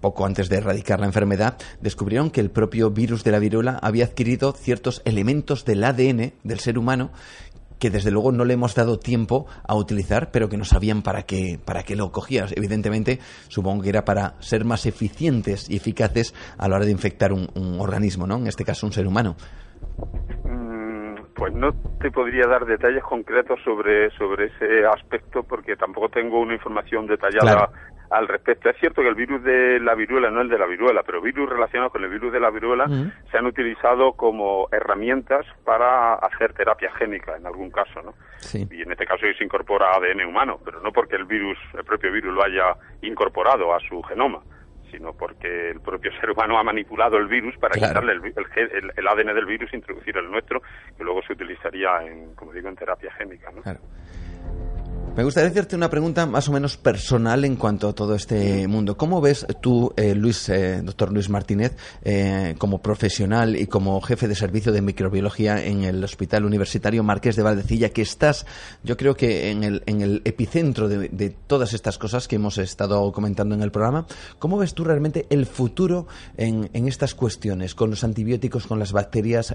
poco antes de erradicar la enfermedad, descubrieron que el propio virus de la viruela había adquirido ciertos elementos del ADN del ser humano que desde luego no le hemos dado tiempo a utilizar, pero que no sabían para qué, para qué lo cogías. Evidentemente, supongo que era para ser más eficientes y eficaces a la hora de infectar un, organismo, ¿no? En este caso, un ser humano. Mm, pues no te podría dar detalles concretos sobre, sobre ese aspecto porque tampoco tengo una información detallada al respecto. Es cierto que el virus de la viruela, no el de la viruela, pero virus relacionados con el virus de la viruela se han utilizado como herramientas para hacer terapia génica en algún caso, ¿no? Y en este caso se incorpora ADN humano, pero no porque el virus, el propio virus lo haya incorporado a su genoma sino porque el propio ser humano ha manipulado el virus para quitarle el, ADN del virus e introducir el nuestro, que luego se utilizaría, en, como digo, en terapia génica. ¿no? Me gustaría hacerte una pregunta más o menos personal en cuanto a todo este mundo. ¿Cómo ves tú, eh, Luis, eh, doctor Luis Martínez, eh, como profesional y como jefe de servicio de microbiología en el Hospital Universitario Marqués de Valdecilla, que estás, yo creo que en el, en el epicentro de, todas estas cosas que hemos estado comentando en el programa? ¿Cómo ves tú realmente el futuro en, en estas cuestiones, con los antibióticos, con las bacterias?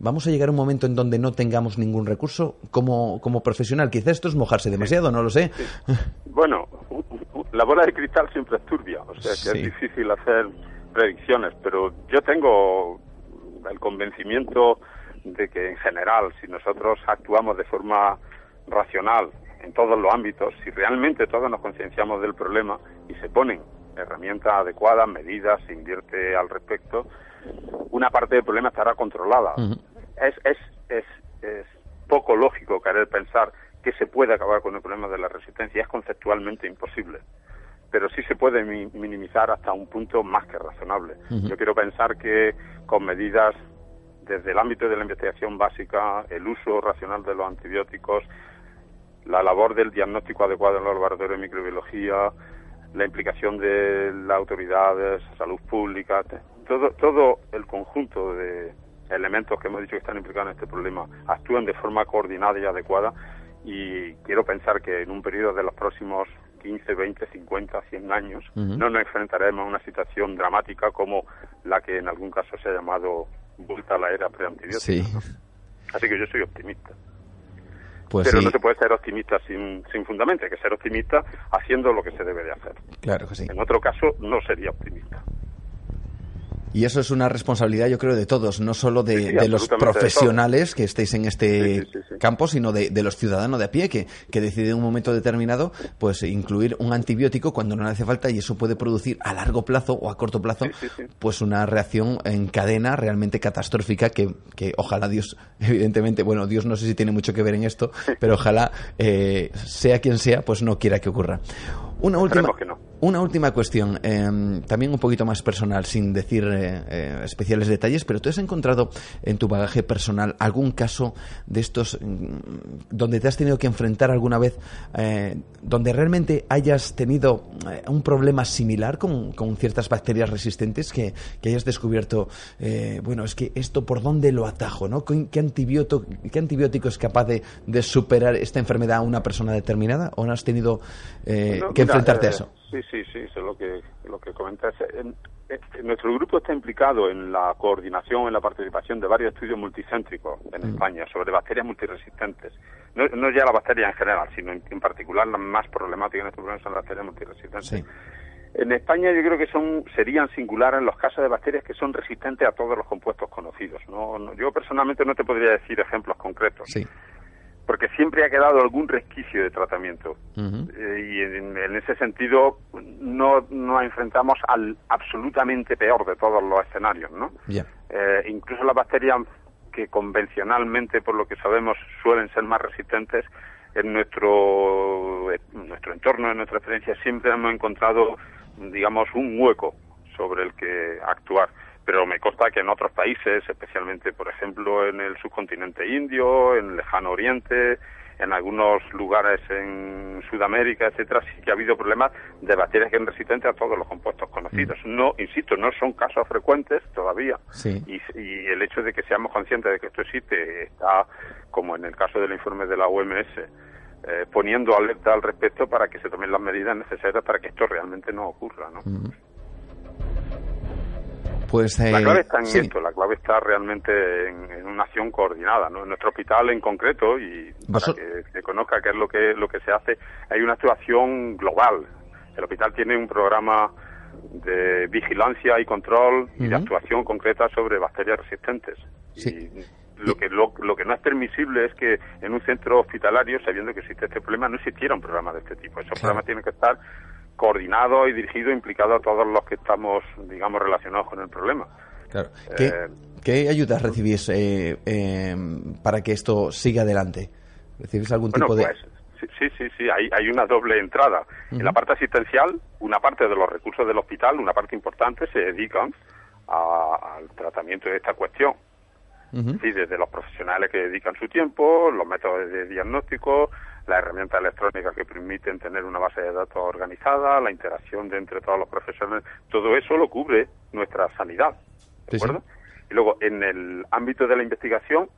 ¿Vamos a llegar a un momento en donde no tengamos ningún recurso como, como profesional? Quizás esto es mojarse demasiado no lo sé. Bueno, la bola de cristal siempre es turbia, o sea que es difícil hacer predicciones, pero yo tengo el convencimiento de que en general, si nosotros actuamos de forma racional en todos los ámbitos, si realmente todos nos concienciamos del problema y se ponen herramientas adecuadas, medidas, se invierte al respecto, una parte del problema estará controlada. es, es, es, es poco lógico querer pensar que se puede acabar con el problema de la resistencia. Es conceptualmente imposible, pero sí se puede minimizar hasta un punto más que razonable. Yo quiero pensar que con medidas desde el ámbito de la investigación básica, el uso racional de los antibióticos, la labor del diagnóstico adecuado en los laboratorios de microbiología, la implicación de las autoridades, salud pública, todo, todo el conjunto de elementos que hemos dicho que están implicados en este problema actúen de forma coordinada y adecuada, y quiero pensar que en un periodo de los próximos 15, 20, 50, 100 años no nos enfrentaremos a una situación dramática como la que en algún caso se ha llamado vuelta a la era preantibiótica. Sí. Así que yo soy optimista. Pues Pero no se puede ser optimista sin, sin fundamento, hay que ser optimista haciendo lo que se debe de hacer. Claro que sí. En otro caso, no sería optimista. Y eso es una responsabilidad, yo creo, de todos, no solo de, los profesionales que estéis en este campo, sino de, los ciudadanos de a pie que, que deciden en un momento determinado pues incluir un antibiótico cuando no le hace falta y eso puede producir a largo plazo o a corto plazo pues una reacción en cadena realmente catastrófica que, que, ojalá Dios, evidentemente, bueno, Dios no sé si tiene mucho que ver en esto, pero ojalá eh, sea quien sea, pues no quiera que ocurra. Una última, una última cuestión, em, también un poquito más personal, sin decir eh, eh, especiales detalles, pero ¿tú has encontrado en tu bagaje personal algún caso de estos mm, donde te has tenido que enfrentar alguna vez, eh, donde realmente hayas tenido un problema similar con, ciertas bacterias resistentes que, hayas descubierto, bueno, es que esto por dónde lo atajo, ¿no? ¿Qué antibiótico, qué antibiótico es capaz de, superar esta enfermedad a una persona determinada? ¿O no has tenido que enfrentarte a eso. Sí, sí, sí, eso es lo que, lo que comentas. nuestro grupo está implicado en la coordinación, en la participación de varios estudios multicéntricos en mm. España sobre bacterias multiresistentes. No, no ya las bacterias en general, sino en, particular las más problemáticas en este problema son las bacterias multiresistentes. En España yo creo que son serían singulares los casos de bacterias que son resistentes a todos los compuestos conocidos. No, yo personalmente no te podría decir ejemplos concretos. Sí porque siempre ha quedado algún resquicio de tratamiento. Eh, y en, ese sentido no nos enfrentamos al absolutamente peor de todos los escenarios, ¿no? Eh, incluso las bacterias que convencionalmente, por lo que sabemos, suelen ser más resistentes, en nuestro, en nuestro entorno, en nuestra experiencia, siempre hemos encontrado, digamos, un hueco sobre el que actuar pero me consta que en otros países, especialmente, por ejemplo, en el subcontinente indio, en el lejano oriente, en algunos lugares en Sudamérica, etcétera, sí que ha habido problemas de bacterias que son resistentes a todos los compuestos conocidos. Mm. No, insisto, no son casos frecuentes todavía. Y, el hecho de que seamos conscientes de que esto existe está, como en el caso del informe de la OMS, eh, poniendo alerta al respecto para que se tomen las medidas necesarias para que esto realmente no ocurra, ¿no? Mm. Pues, la clave está en esto, la clave está realmente en, una acción coordinada. ¿no? En nuestro hospital en concreto, y para que se conozca qué es lo que, lo que se hace, hay una actuación global. El hospital tiene un programa de vigilancia y control y de actuación concreta sobre bacterias resistentes. Y lo que, lo, que no es permisible es que en un centro hospitalario, sabiendo que existe este problema, no existiera un programa de este tipo. Esos programas tienen que estar coordinado y dirigido, implicado a todos los que estamos, digamos, relacionados con el problema. Claro. ¿Qué, eh, ¿qué ayudas recibís eh, eh, para que esto siga adelante? ¿Recibís algún tipo de...? Pues, sí, sí, sí, hay, hay una doble entrada. En la parte asistencial, una parte de los recursos del hospital, una parte importante, se dedican al tratamiento de esta cuestión. Sí, desde los profesionales que dedican su tiempo, los métodos de diagnóstico, las herramientas electrónicas que permiten tener una base de datos organizada, la interacción de entre todos los profesionales, todo eso lo cubre nuestra sanidad, ¿de acuerdo? Y luego, en el ámbito de la investigación,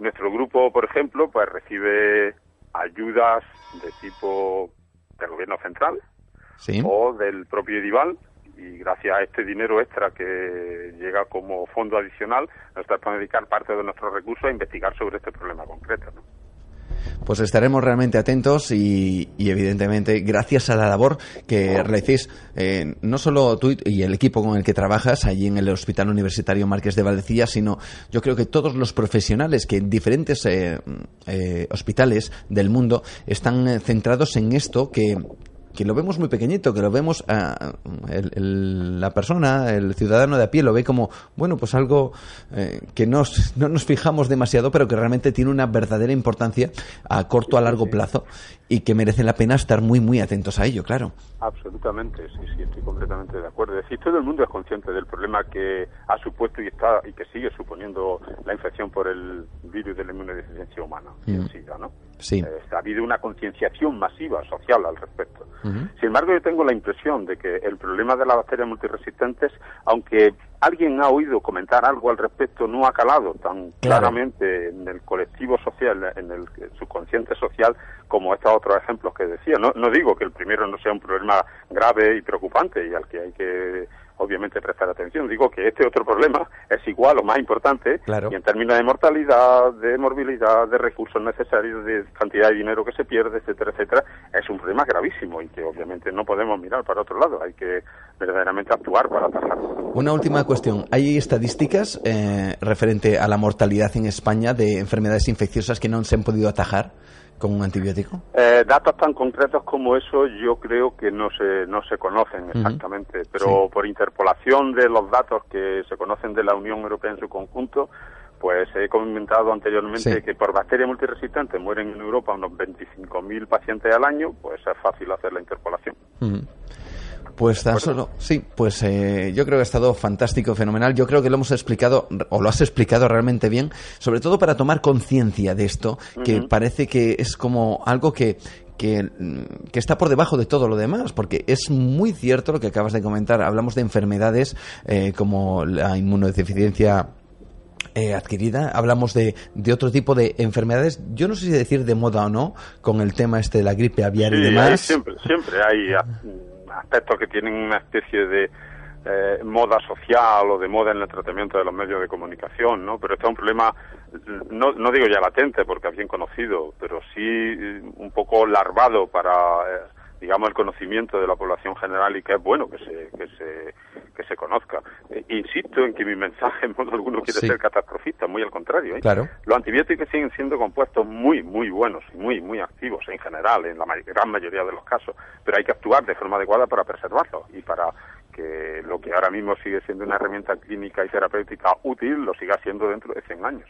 nuestro grupo, por ejemplo, pues recibe ayudas de tipo del gobierno central o del propio Edival y gracias a este dinero extra que llega como fondo adicional, nos podemos dedicar parte de nuestros recursos a investigar sobre este problema concreto. pues estaremos realmente atentos y, evidentemente gracias a la labor que realicéis eh, no solo tú y el equipo con el que trabajas allí en el Hospital Universitario Márquez de Valdecilla, sino yo creo que todos los profesionales que en diferentes eh, eh, hospitales del mundo están centrados en esto que que lo vemos muy pequeñito, que lo vemos, a la persona, el ciudadano de a pie lo ve como, bueno, pues algo eh, que no nos fijamos demasiado, pero que realmente tiene una verdadera importancia a corto, a largo plazo y que merece la pena estar muy, muy atentos a ello, claro. Absolutamente, sí, sí, estoy completamente de acuerdo. Es decir, todo el mundo es consciente del problema que ha supuesto y está y que sigue suponiendo la infección por el virus de la inmunodeficiencia humana, mm. ¿no? Sí. Eh, ha habido una concienciación masiva social al respecto. Sin embargo, yo tengo la impresión de que el problema de las bacterias multiresistentes, aunque alguien ha oído comentar algo al respecto, no ha calado tan claramente en el colectivo social, en el subconsciente social, como estos otros ejemplos que decía. No, no digo que el primero no sea un problema grave y preocupante y al que hay que obviamente prestar atención. Digo que este otro problema es igual o más importante y en términos de mortalidad, de morbilidad, de recursos necesarios, de cantidad de dinero que se pierde, etcétera, etcétera, es un problema gravísimo y que obviamente no podemos mirar para otro lado. Hay que verdaderamente actuar para atajarlo. Una última cuestión. ¿Hay estadísticas eh, referente a la mortalidad en España de enfermedades infecciosas que no se han podido atajar? Con un antibiótico? Eh, datos tan concretos como eso yo creo que no se, no se conocen exactamente, pero por interpolación de los datos que se conocen de la Unión Europea en su conjunto, pues he comentado anteriormente que por bacterias multiresistentes mueren en Europa unos 25.000 pacientes al año, pues es fácil hacer la interpolación. Pues tan solo, sí, pues eh, yo creo que ha estado fantástico, fenomenal. Yo creo que lo hemos explicado, o lo has explicado realmente bien, sobre todo para tomar conciencia de esto, que parece que es como algo que, que, que, está por debajo de todo lo demás, porque es muy cierto lo que acabas de comentar. Hablamos de enfermedades eh, como la inmunodeficiencia eh, adquirida, hablamos de, de, otro tipo de enfermedades, yo no sé si decir de moda o no, con el tema este de la gripe aviar y demás. siempre, siempre hay aspectos que tienen una especie de eh, moda social o de moda en el tratamiento de los medios de comunicación, ¿no? Pero este es un problema, no, no digo ya latente porque es bien conocido, pero sí un poco larvado para, eh, digamos, el conocimiento de la población general y que es bueno que se, que se, que se conozca. Eh, insisto en que mi mensaje en modo alguno quiere ser catastrofista, muy al contrario. Claro. Los antibióticos siguen siendo compuestos muy, muy buenos y muy, muy activos en general, en la gran mayoría de los casos, pero hay que actuar de forma adecuada para preservarlos y para que lo que ahora mismo sigue siendo una herramienta clínica y terapéutica útil lo siga siendo dentro de 100 años.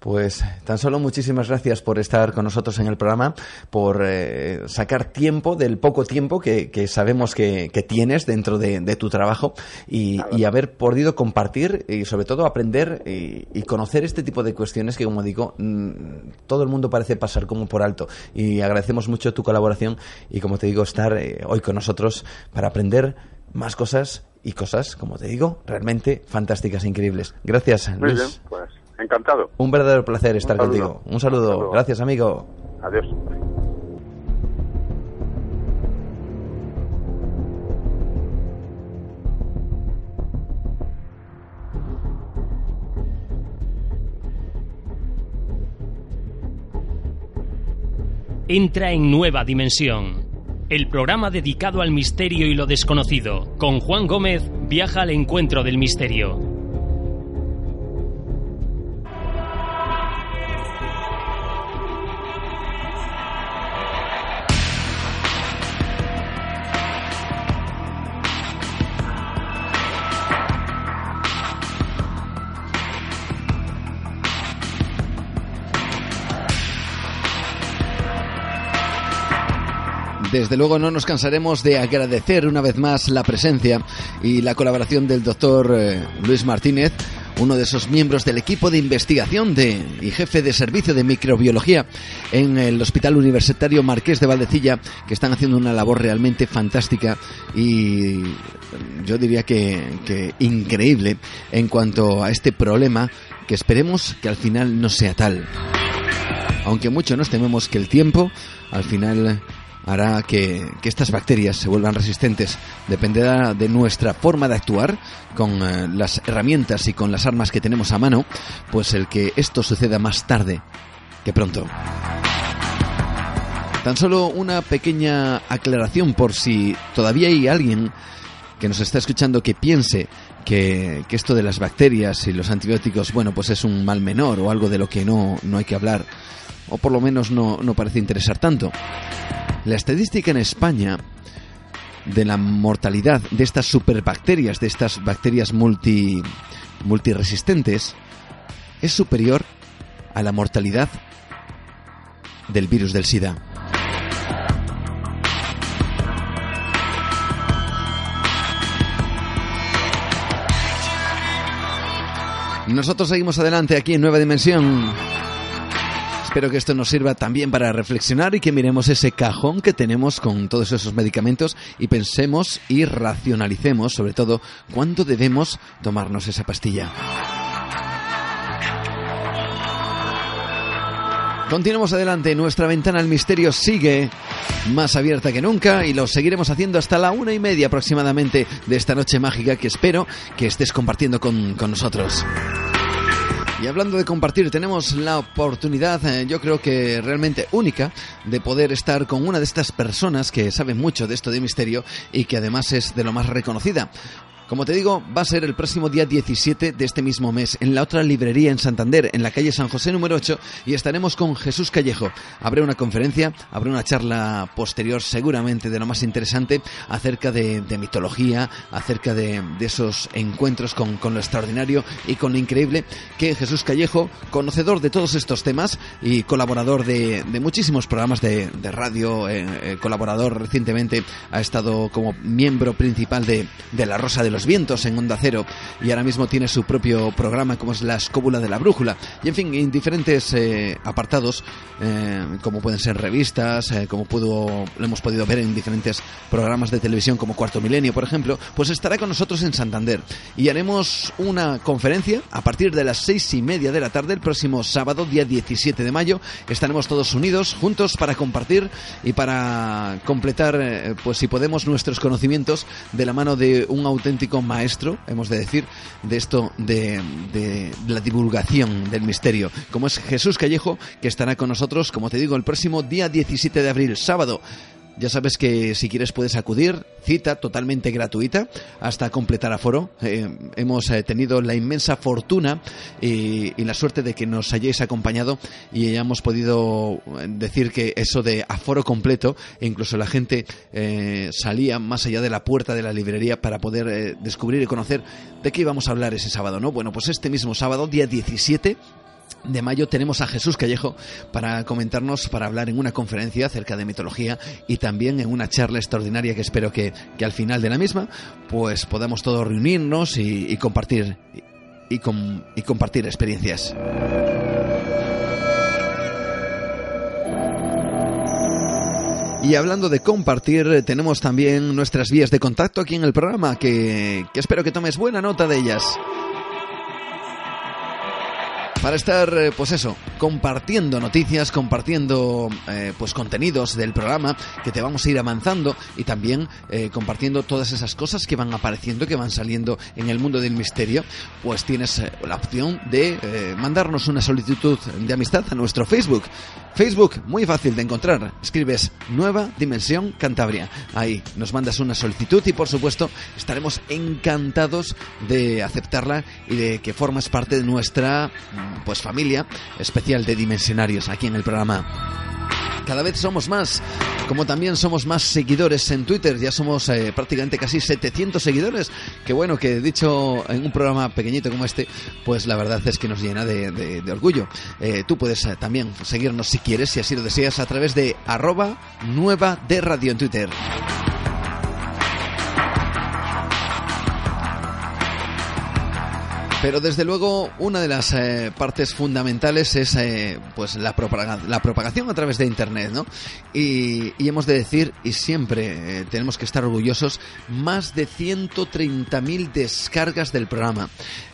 Pues tan solo muchísimas gracias por estar con nosotros en el programa, por eh, sacar tiempo del poco tiempo que, sabemos que, tienes dentro de, tu trabajo y, haber podido compartir y sobre todo aprender y, conocer este tipo de cuestiones que, como digo, mm, todo el mundo parece pasar como por alto. Y agradecemos mucho tu colaboración y, como te digo, estar eh, hoy con nosotros para aprender más cosas y cosas, como te digo, realmente fantásticas e increíbles. Gracias, Muy Bien, pues encantado. Un verdadero placer estar contigo. Un saludo. Un saludo. Gracias, amigo. Adiós. Entra en nueva dimensión el programa dedicado al misterio y lo desconocido. Con Juan Gómez viaja al encuentro del misterio. Desde luego no nos cansaremos de agradecer una vez más la presencia y la colaboración del doctor eh, Luis Martínez, uno de esos miembros del equipo de investigación y jefe de servicio de microbiología en el Hospital Universitario Marqués de Valdecilla, que están haciendo una labor realmente fantástica y yo diría que, que increíble en cuanto a este problema que esperemos que al final no sea tal. Aunque mucho nos tememos que el tiempo al final hará que, estas bacterias se vuelvan resistentes. Dependerá de nuestra forma de actuar con eh, las herramientas y con las armas que tenemos a mano, pues el que esto suceda más tarde que pronto. Tan solo una pequeña aclaración por si todavía hay alguien que nos está escuchando que piense que, que, esto de las bacterias y los antibióticos, bueno, pues es un mal menor o algo de lo que no, no hay que hablar, o por lo menos no, no parece interesar tanto. La estadística en España de la mortalidad de estas superbacterias, de estas bacterias multi, multiresistentes, es superior a la mortalidad del virus del SIDA. Nosotros seguimos adelante aquí en Nueva Dimensión. Espero que esto nos sirva también para reflexionar y que miremos ese cajón que tenemos con todos esos medicamentos y pensemos y racionalicemos sobre todo cuándo debemos tomarnos esa pastilla. Continuamos adelante, nuestra ventana al misterio sigue más abierta que nunca y lo seguiremos haciendo hasta la una y media aproximadamente de esta noche mágica que espero que estés compartiendo con, con nosotros. Y hablando de compartir, tenemos la oportunidad, eh, yo creo que realmente única, de poder estar con una de estas personas que sabe mucho de esto de misterio y que además es de lo más reconocida. Como te digo, va a ser el próximo día 17 de este mismo mes en la otra librería en Santander, en la calle San José número 8, y estaremos con Jesús Callejo. Habrá una conferencia, habrá una charla posterior seguramente de lo más interesante acerca de, mitología, acerca de, esos encuentros con, lo extraordinario y con lo increíble que Jesús Callejo, conocedor de todos estos temas y colaborador de, muchísimos programas de, radio, eh, eh, colaborador recientemente, ha estado como miembro principal de, de La Rosa de los vientos en Onda Cero. Y ahora mismo tiene su propio programa como es la escóbula de la brújula. Y en fin, en diferentes eh, apartados eh, como pueden ser revistas, eh, como pudo, lo hemos podido ver en diferentes programas de televisión como Cuarto Milenio, por ejemplo, pues estará con nosotros en Santander. Y haremos una conferencia a partir de las seis y media de la tarde el próximo sábado, día 17 de mayo. Estaremos todos unidos, juntos para compartir y para completar, pues si podemos, nuestros conocimientos de la mano de un auténtico maestro, hemos de decir, de esto de, de, la divulgación del misterio, como es Jesús Callejo, que estará con nosotros, como te digo, el próximo día 17 de abril, sábado. Ya sabes que si quieres puedes acudir, cita totalmente gratuita hasta completar aforo. Eh, hemos eh, tenido la inmensa fortuna y, la suerte de que nos hayáis acompañado y hayamos podido eh, decir que eso de aforo completo, e incluso la gente salía más allá de la puerta de la librería para poder descubrir y conocer de qué íbamos a hablar ese sábado, ¿no? Bueno, pues este mismo sábado, día 17, de mayo tenemos a Jesús Callejo para comentarnos, para hablar en una conferencia acerca de mitología y también en una charla extraordinaria que espero que, al final de la misma pues podamos todos reunirnos y, compartir y, y compartir experiencias. Y hablando de compartir, tenemos también nuestras vías de contacto aquí en el programa, que, que espero que tomes buena nota de ellas para estar, eh, pues eso, compartiendo noticias, compartiendo eh, pues contenidos del programa que te vamos a ir avanzando y también eh, compartiendo todas esas cosas que van apareciendo, que van saliendo en el mundo del misterio, pues tienes la opción de mandarnos una solicitud de amistad a nuestro Facebook. Facebook, muy fácil de encontrar. Escribes Nueva Dimensión Cantabria. Ahí nos mandas una solicitud y por supuesto estaremos encantados de aceptarla y de que formas parte de nuestra pues familia especial de dimensionarios aquí en el programa. Cada vez somos más, como también somos más seguidores en Twitter, ya somos eh, prácticamente casi 700 seguidores, que bueno, que dicho en un programa pequeñito como este, pues la verdad es que nos llena de, orgullo. Eh, tú puedes eh, también seguirnos si quieres, si así lo deseas, a través de arroba nueva de radio en Twitter. Pero desde luego una de las eh, partes fundamentales es eh, pues la, propagación, la propagación a través de Internet, ¿no? Y, hemos de decir, y siempre eh, tenemos que estar orgullosos, más de 130.000 descargas del programa.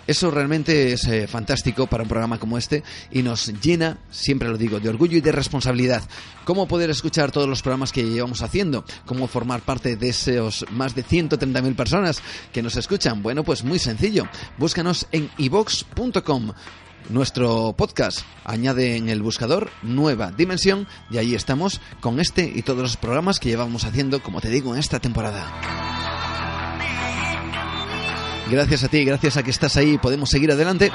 Eso realmente es eh, fantástico para un programa como este y nos llena, siempre lo digo, de orgullo y de responsabilidad. ¿Cómo poder escuchar todos los programas que llevamos haciendo? ¿Cómo formar parte de esos más de 130.000 personas que nos escuchan? Bueno, pues muy sencillo. Búscanos en ivox.com nuestro podcast. Añade en el buscador Nueva Dimensión y ahí estamos con este y todos los programas que llevamos haciendo, como te digo, en esta temporada. Gracias a ti, gracias a que estás ahí, podemos seguir adelante.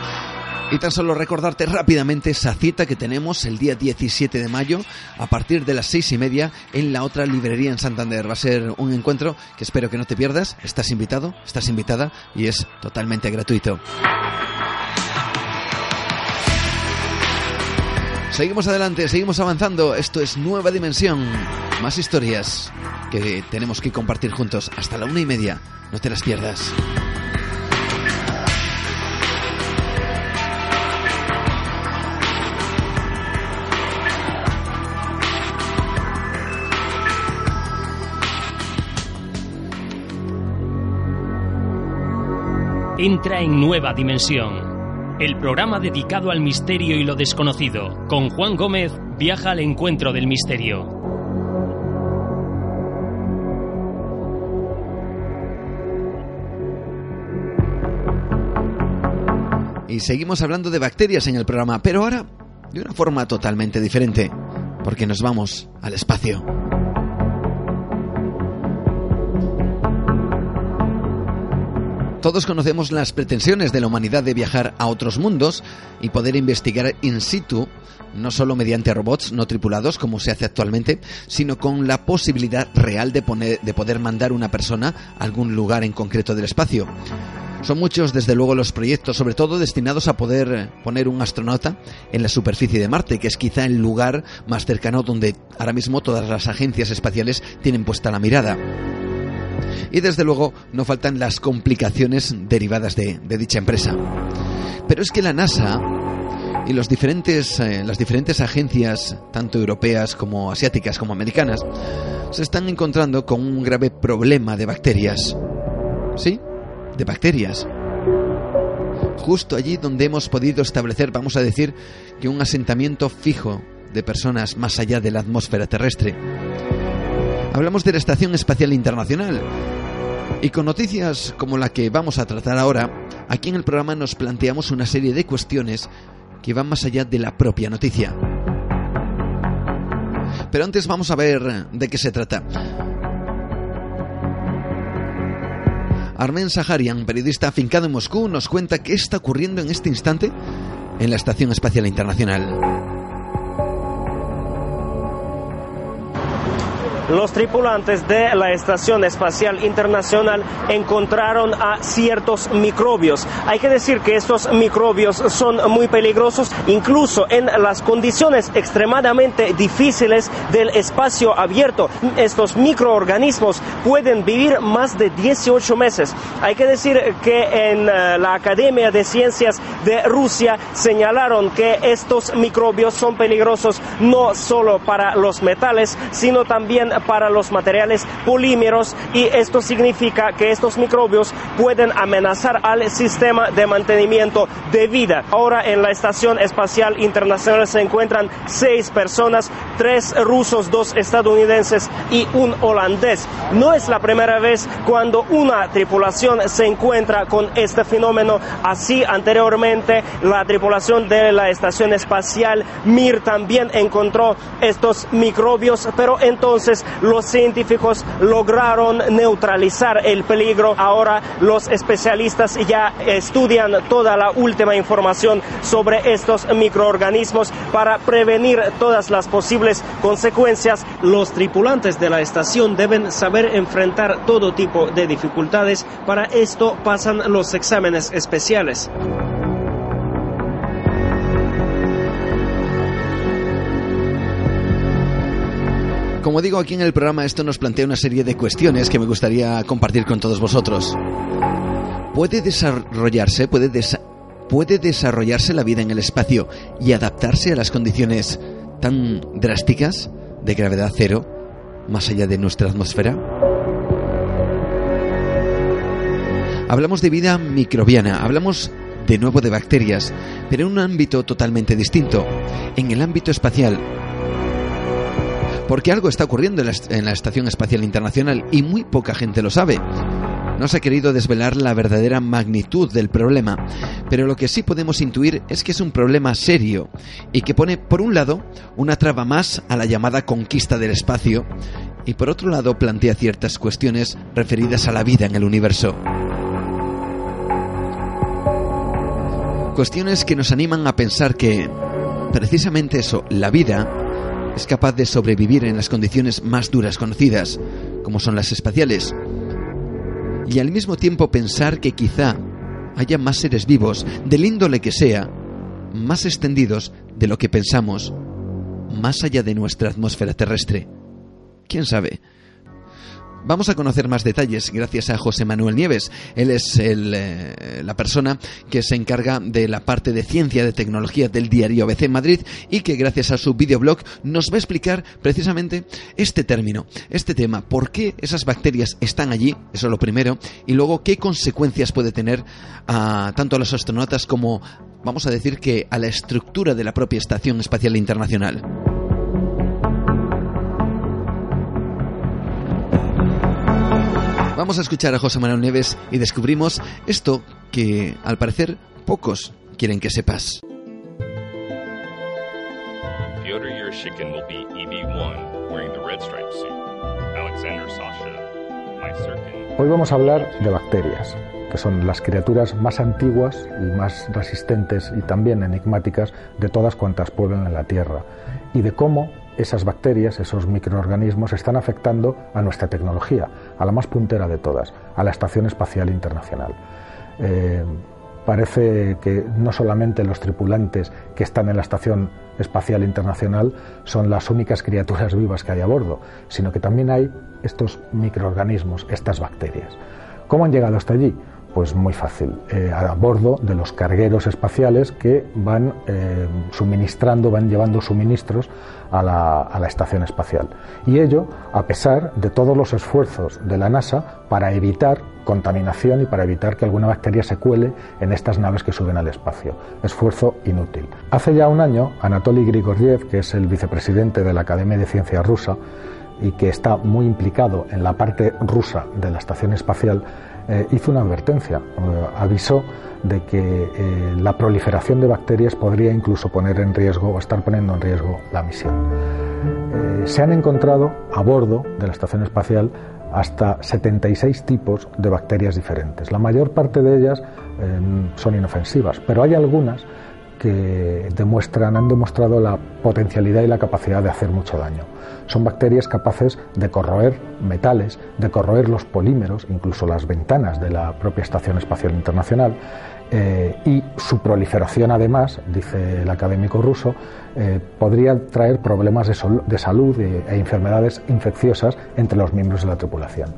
Y tan solo recordarte rápidamente esa cita que tenemos el día 17 de mayo a partir de las seis y media en la otra librería en Santander. Va a ser un encuentro que espero que no te pierdas. Estás invitado, estás invitada y es totalmente gratuito. Seguimos adelante, seguimos avanzando. Esto es Nueva Dimensión. Más historias que tenemos que compartir juntos hasta la una y media. No te las pierdas. entra en Nueva Dimensión. El programa dedicado al misterio y lo desconocido. Con Juan Gómez viaja al encuentro del misterio. Y seguimos hablando de bacterias en el programa, pero ahora de una forma totalmente diferente, porque nos vamos al espacio. Todos conocemos las pretensiones de la humanidad de viajar a otros mundos y poder investigar in situ, no solo mediante robots no tripulados como se hace actualmente, sino con la posibilidad real de, de poder mandar una persona a algún lugar en concreto del espacio. Son muchos, desde luego, los proyectos, sobre todo destinados a poder poner un astronauta en la superficie de Marte, que es quizá el lugar más cercano donde ahora mismo todas las agencias espaciales tienen puesta la mirada. Y desde luego no faltan las complicaciones derivadas de, dicha empresa. Pero es que la NASA y los diferentes, eh, las diferentes agencias, tanto europeas como asiáticas como americanas, se están encontrando con un grave problema de bacterias. ¿Sí? De bacterias. Justo allí donde hemos podido establecer, vamos a decir, que un asentamiento fijo de personas más allá de la atmósfera terrestre. Hablamos de la Estación Espacial Internacional. Y con noticias como la que vamos a tratar ahora, aquí en el programa nos planteamos una serie de cuestiones que van más allá de la propia noticia. Pero antes vamos a ver de qué se trata. Armen Saharian, periodista afincado en Moscú, nos cuenta qué está ocurriendo en este instante en la Estación Espacial Internacional. Los tripulantes de la Estación Espacial Internacional encontraron a ciertos microbios. Hay que decir que estos microbios son muy peligrosos, incluso en las condiciones extremadamente difíciles del espacio abierto. Estos microorganismos pueden vivir más de 18 meses. Hay que decir que en eh, la Academia de Ciencias de Rusia señalaron que estos microbios son peligrosos no solo para los metales, sino también para los materiales polímeros y esto significa que estos microbios pueden amenazar al sistema de mantenimiento de vida. Ahora en la Estación Espacial Internacional se encuentran seis personas, tres rusos, dos estadounidenses y un holandés. No es la primera vez cuando una tripulación se encuentra con este fenómeno. Así anteriormente la tripulación de la Estación Espacial Mir también encontró estos microbios, pero entonces los científicos lograron neutralizar el peligro. Ahora los especialistas ya estudian toda la última información sobre estos microorganismos para prevenir todas las posibles consecuencias. Los tripulantes de la estación deben saber enfrentar todo tipo de dificultades. Para esto pasan los exámenes especiales. Como digo aquí en el programa, esto nos plantea una serie de cuestiones que me gustaría compartir con todos vosotros. ¿Puede desarrollarse, puede ¿Puede desarrollarse la vida en el espacio y adaptarse a las condiciones tan drásticas de gravedad cero más allá de nuestra atmósfera? Hablamos de vida microbiana, hablamos de nuevo de bacterias, pero en un ámbito totalmente distinto, en el ámbito espacial. Porque algo está ocurriendo en la, Estación Espacial Internacional y muy poca gente lo sabe. No se ha querido desvelar la verdadera magnitud del problema, pero lo que sí podemos intuir es que es un problema serio y que pone, por un lado, una traba más a la llamada conquista del espacio y por otro lado plantea ciertas cuestiones referidas a la vida en el universo. Cuestiones que nos animan a pensar que, precisamente eso, la vida, es capaz de sobrevivir en las condiciones más duras conocidas, como son las espaciales. Y al mismo tiempo pensar que quizá haya más seres vivos, del índole que sea, más extendidos de lo que pensamos, más allá de nuestra atmósfera terrestre. ¿Quién sabe? Vamos a conocer más detalles gracias a José Manuel Nieves. Él es eh, la persona que se encarga de la parte de ciencia de tecnología del diario ABC Madrid y que gracias a su videoblog nos va a explicar precisamente este término, este tema, por qué esas bacterias están allí, eso es lo primero, y luego qué consecuencias puede tener tanto a los astronautas como, vamos a decir que a la estructura de la propia Estación Espacial Internacional. Vamos a escuchar a José Manuel Nieves y descubrimos esto que al parecer pocos quieren que sepas. Hoy vamos a hablar de bacterias, que son las criaturas más antiguas y más resistentes y también enigmáticas de todas cuantas pueblan en la Tierra, y de cómo esas bacterias, esos microorganismos, están afectando a nuestra tecnología, a la más puntera de todas, a la Estación Espacial Internacional. Eh, parece que no solamente los tripulantes que están en la Estación Espacial Internacional son las únicas criaturas vivas que hay a bordo, sino que también hay estos microorganismos, estas bacterias. ¿Cómo han llegado hasta allí? Pues muy fácil, eh, a bordo de los cargueros espaciales que van eh, suministrando, van llevando suministros a la, estación espacial. Y ello a pesar de todos los esfuerzos de la NASA para evitar contaminación y para evitar que alguna bacteria se cuele en estas naves que suben al espacio. Esfuerzo inútil. Hace ya un año, Anatoly Grigoriev, que es el vicepresidente de la Academia de Ciencia rusa y que está muy implicado en la parte rusa de la estación espacial, eh, hizo una advertencia, eh, avisó de que eh, la proliferación de bacterias podría incluso poner en riesgo o estar poniendo en riesgo la misión. se han encontrado a bordo de la estación espacial hasta 76 tipos de bacterias diferentes. La mayor parte de ellas son inofensivas, pero hay algunas que demuestran, han demostrado la potencialidad y la capacidad de hacer mucho daño. Son bacterias capaces de corroer metales, de corroer los polímeros, incluso las ventanas de la propia Estación Espacial Internacional, eh, y su proliferación, además, dice el académico ruso, eh, podría traer problemas de, salud e, e, enfermedades infecciosas entre los miembros de la tripulación.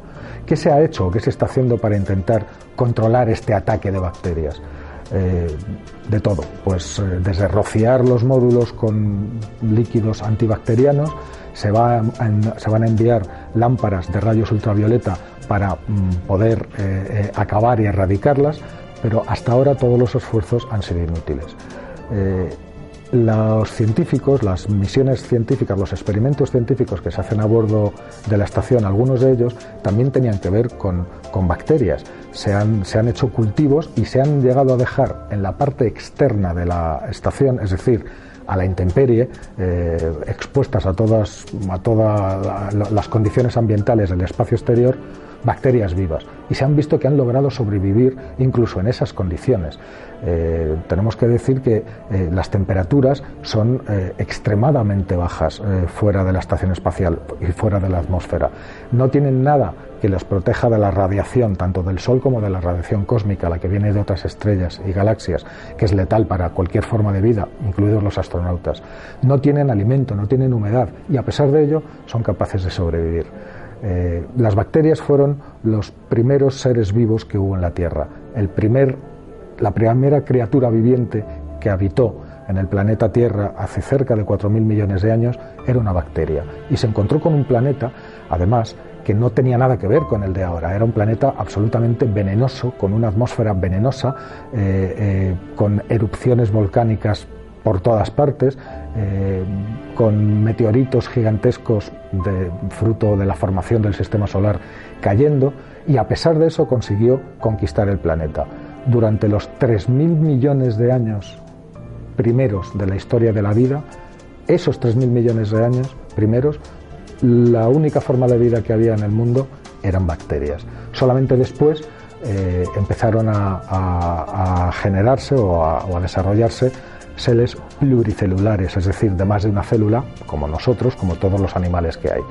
¿Qué se ha hecho o qué se está haciendo para intentar controlar este ataque de bacterias? Eh, de todo, pues eh, desde rociar los módulos con líquidos antibacterianos, se, va se van a enviar lámparas de rayos ultravioleta para mm, poder eh, acabar y erradicarlas, pero hasta ahora todos los esfuerzos han sido inútiles los científicos, las misiones científicas, los experimentos científicos que se hacen a bordo de la estación, algunos de ellos también tenían que ver con, bacterias. Se han, hecho cultivos y se han llegado a dejar en la parte externa de la estación, es decir, a la intemperie, eh, expuestas a todas, a todas las condiciones ambientales del espacio exterior, bacterias vivas y se han visto que han logrado sobrevivir incluso en esas condiciones. Eh, tenemos que decir que eh, las temperaturas son eh, extremadamente bajas fuera de la estación espacial y fuera de la atmósfera. No tienen nada que les proteja de la radiación, tanto del Sol como de la radiación cósmica, la que viene de otras estrellas y galaxias, que es letal para cualquier forma de vida, incluidos los astronautas. No tienen alimento, no tienen humedad y a pesar de ello son capaces de sobrevivir. Eh, las bacterias fueron los primeros seres vivos que hubo en la Tierra. El primer la primera criatura viviente que habitó en el planeta Tierra hace cerca de 4.000 millones de años era una bacteria. Y se encontró con un planeta, además, que no tenía nada que ver con el de ahora. Era un planeta absolutamente venenoso, con una atmósfera venenosa, eh, eh, con erupciones volcánicas por todas partes, eh, con meteoritos gigantescos de, fruto de la formación del sistema solar cayendo, y a pesar de eso consiguió conquistar el planeta. Durante los 3.000 millones de años primeros de la historia de la vida, esos 3.000 millones de años primeros, la única forma de vida que había en el mundo eran bacterias. Solamente después eh, empezaron a, generarse o a desarrollarse seres pluricelulares, es decir, de más de una célula, como nosotros, como todos los animales que hay.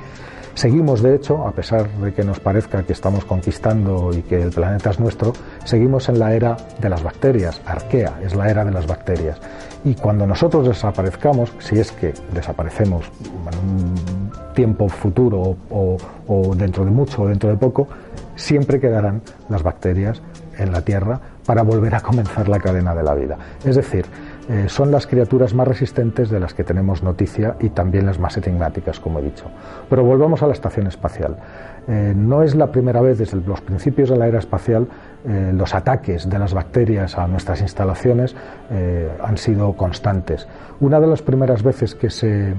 Seguimos, de hecho, a pesar de que nos parezca que estamos conquistando y que el planeta es nuestro, seguimos en la era de las bacterias. Arquea es la era de las bacterias. Y cuando nosotros desaparezcamos, si es que desaparecemos en un tiempo futuro o, o dentro de mucho o dentro de poco, siempre quedarán las bacterias en la Tierra para volver a comenzar la cadena de la vida. Es decir, eh, son las criaturas más resistentes de las que tenemos noticia y también las más enigmáticas, como he dicho. Pero volvamos a la estación espacial. Eh, no es la primera vez desde los principios de la era espacial eh, los ataques de las bacterias a nuestras instalaciones han sido constantes. Una de las primeras veces que se,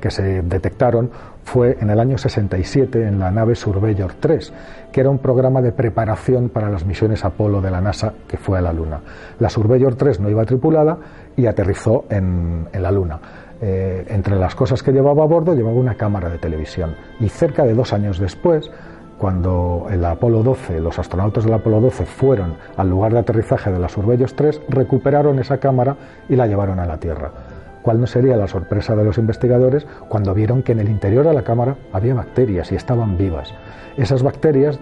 que se detectaron fue en el año 67 en la nave Surveyor 3, que era un programa de preparación para las misiones Apolo de la NASA que fue a la Luna. La Surveyor 3 no iba tripulada y aterrizó en, la Luna. Eh, entre las cosas que llevaba a bordo llevaba una cámara de televisión y cerca de dos años después cuando el Apolo 12, los astronautas del Apolo 12 fueron al lugar de aterrizaje de la Surveyor 3, recuperaron esa cámara y la llevaron a la Tierra. ¿Cuál no sería la sorpresa de los investigadores cuando vieron que en el interior de la cámara había bacterias y estaban vivas? Esas bacterias,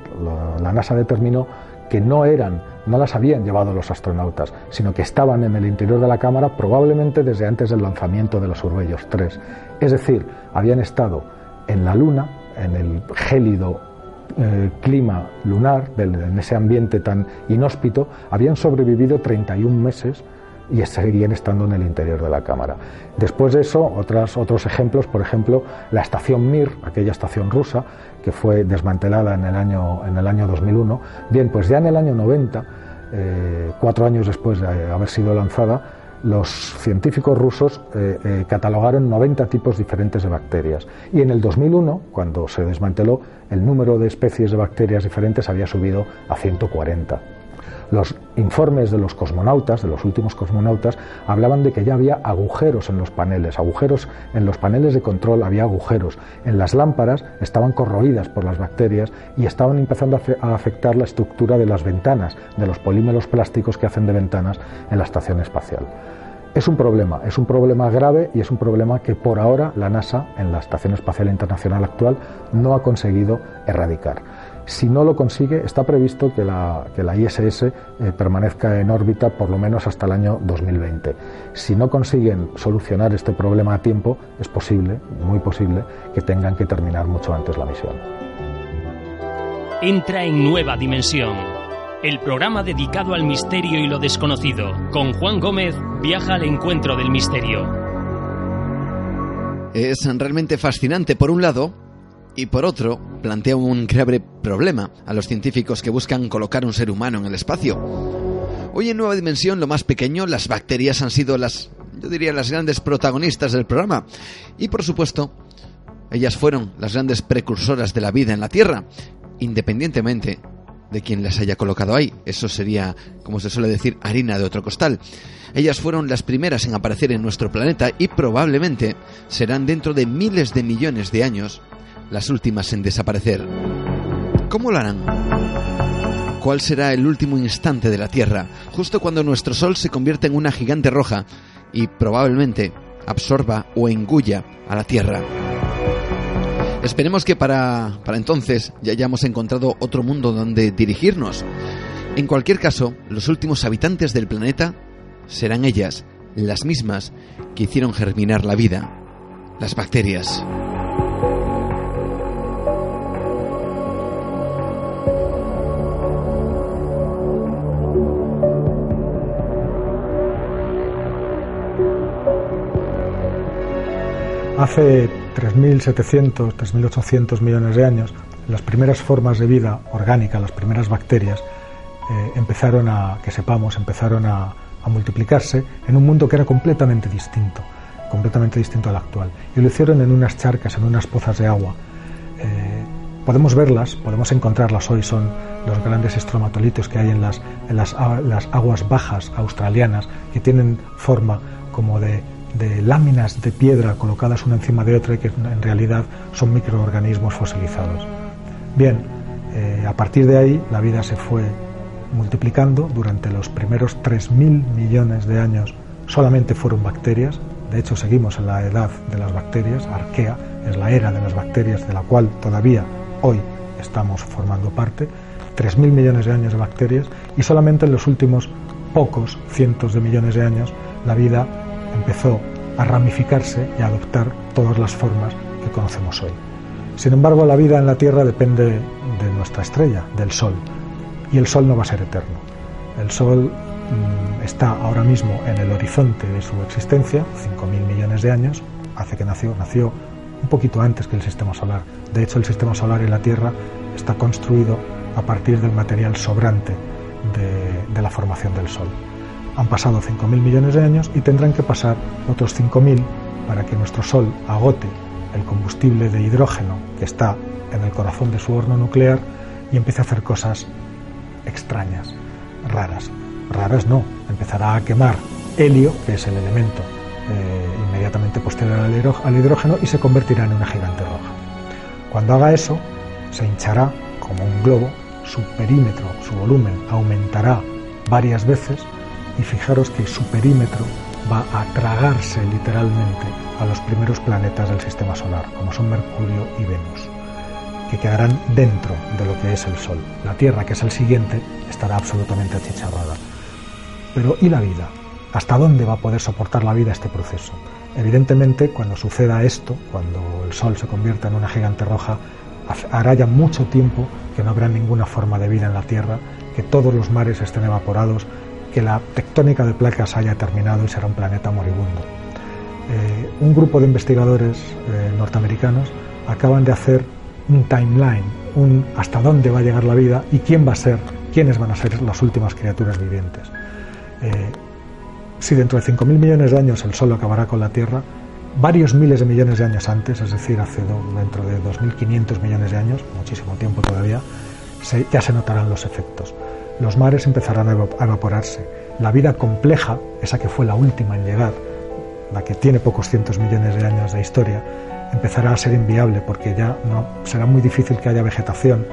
la NASA determinó que no eran, no las habían llevado los astronautas, sino que estaban en el interior de la cámara probablemente desde antes del lanzamiento de los Surveyor 3. Es decir, habían estado en la Luna, en el gélido eh, clima lunar, en ese ambiente tan inhóspito, habían sobrevivido 31 meses y seguían estando en el interior de la cámara. Después de eso, otras, otros ejemplos, por ejemplo, la estación Mir, aquella estación rusa, que fue desmantelada en el año, en el año 2001. Bien, pues ya en el año 90, eh, cuatro años después de haber sido lanzada, los científicos rusos eh, eh, catalogaron 90 tipos diferentes de bacterias. Y en el 2001, cuando se desmanteló, el número de especies de bacterias diferentes había subido a 140. Los informes de los cosmonautas, de los últimos cosmonautas, hablaban de que ya había agujeros en los paneles, agujeros en los paneles de control había agujeros, en las lámparas estaban corroídas por las bacterias y estaban empezando a afectar la estructura de las ventanas, de los polímeros plásticos que hacen de ventanas en la estación espacial. Es un problema, es un problema grave y es un problema que por ahora la NASA, en la Estación Espacial Internacional actual, no ha conseguido erradicar. Si no lo consigue, está previsto que la, ISS eh, permanezca en órbita por lo menos hasta el año 2020. Si no consiguen solucionar este problema a tiempo, es posible, muy posible, que tengan que terminar mucho antes la misión. Entra en nueva dimensión. El programa dedicado al misterio y lo desconocido. Con Juan Gómez viaja al encuentro del misterio. Es realmente fascinante, por un lado, y por otro, plantea un grave problema a los científicos que buscan colocar un ser humano en el espacio. Hoy en Nueva Dimensión, lo más pequeño, las bacterias han sido las, yo diría, las grandes protagonistas del programa. Y por supuesto, ellas fueron las grandes precursoras de la vida en la Tierra, independientemente de quien las haya colocado ahí. Eso sería, como se suele decir, harina de otro costal. Ellas fueron las primeras en aparecer en nuestro planeta y probablemente serán dentro de miles de millones de años las últimas en desaparecer. ¿Cómo lo harán? ¿Cuál será el último instante de la Tierra, justo cuando nuestro Sol se convierte en una gigante roja y probablemente absorba o engulla a la Tierra? Esperemos que para, para entonces ya hayamos encontrado otro mundo donde dirigirnos. En cualquier caso, los últimos habitantes del planeta serán ellas, las mismas que hicieron germinar la vida, las bacterias. Hace 3.700, 3.800 millones de años, las primeras formas de vida orgánica, las primeras bacterias, eh, empezaron a, que sepamos, empezaron a, multiplicarse en un mundo que era completamente distinto, completamente distinto al actual. Y lo hicieron en unas charcas, en unas pozas de agua. Eh, podemos verlas, podemos encontrarlas hoy, son los grandes estromatolitos que hay en las, en las, las aguas bajas australianas, que tienen forma como de, de, láminas de piedra colocadas una encima de otra y que en realidad son microorganismos fosilizados. Bien, eh, a partir de ahí la vida se fue multiplicando. Durante los primeros 3.000 millones de años solamente fueron bacterias, de hecho seguimos en la edad de las bacterias, arquea, es la era de las bacterias de la cual todavía hoy estamos formando parte, 3.000 millones de años de bacterias y solamente en los últimos pocos cientos de millones de años la vida empezó a ramificarse y a adoptar todas las formas que conocemos hoy. Sin embargo, la vida en la Tierra depende de nuestra estrella, del Sol y el Sol no va a ser eterno. El Sol mm, está ahora mismo en el horizonte de su existencia, 5.000 millones de años, hace que nació, nació un poquito antes que el sistema solar. De hecho, el sistema solar y la Tierra está construido a partir del material sobrante de, de la formación del Sol. Han pasado 5.000 millones de años y tendrán que pasar otros 5.000 para que nuestro Sol agote el combustible de hidrógeno que está en el corazón de su horno nuclear y empiece a hacer cosas extrañas, raras. Raras no, empezará a quemar helio, que es el elemento eh, inmediatamente posterior al hidrógeno, y se convertirá en una gigante roja. Cuando haga eso, se hinchará como un globo, su perímetro, su volumen aumentará varias veces y fijaros que su perímetro va a tragarse literalmente a los primeros planetas del sistema solar, como son Mercurio y Venus que quedarán dentro de lo que es el Sol. La Tierra, que es el siguiente, estará absolutamente achicharrada. Pero ¿y la vida? ¿Hasta dónde va a poder soportar la vida este proceso? Evidentemente, cuando suceda esto, cuando el Sol se convierta en una gigante roja, hará ya mucho tiempo que no habrá ninguna forma de vida en la Tierra, que todos los mares estén evaporados, que la tectónica de placas haya terminado y será un planeta moribundo. Eh, un grupo de investigadores eh, norteamericanos acaban de hacer un timeline, un hasta dónde va a llegar la vida y quién va a ser, quiénes van a ser las últimas criaturas vivientes. Eh, si dentro de 5.000 millones de años el Sol acabará con la Tierra, varios miles de millones de años antes, es decir, dentro de 2.500 millones de años, muchísimo tiempo todavía, ya se notarán los efectos. Los mares empezarán a evaporarse. La vida compleja, esa que fue la última en llegar, la que tiene pocos cientos millones de años de historia, empezará a ser inviable porque ya no será muy difícil que haya vegetación,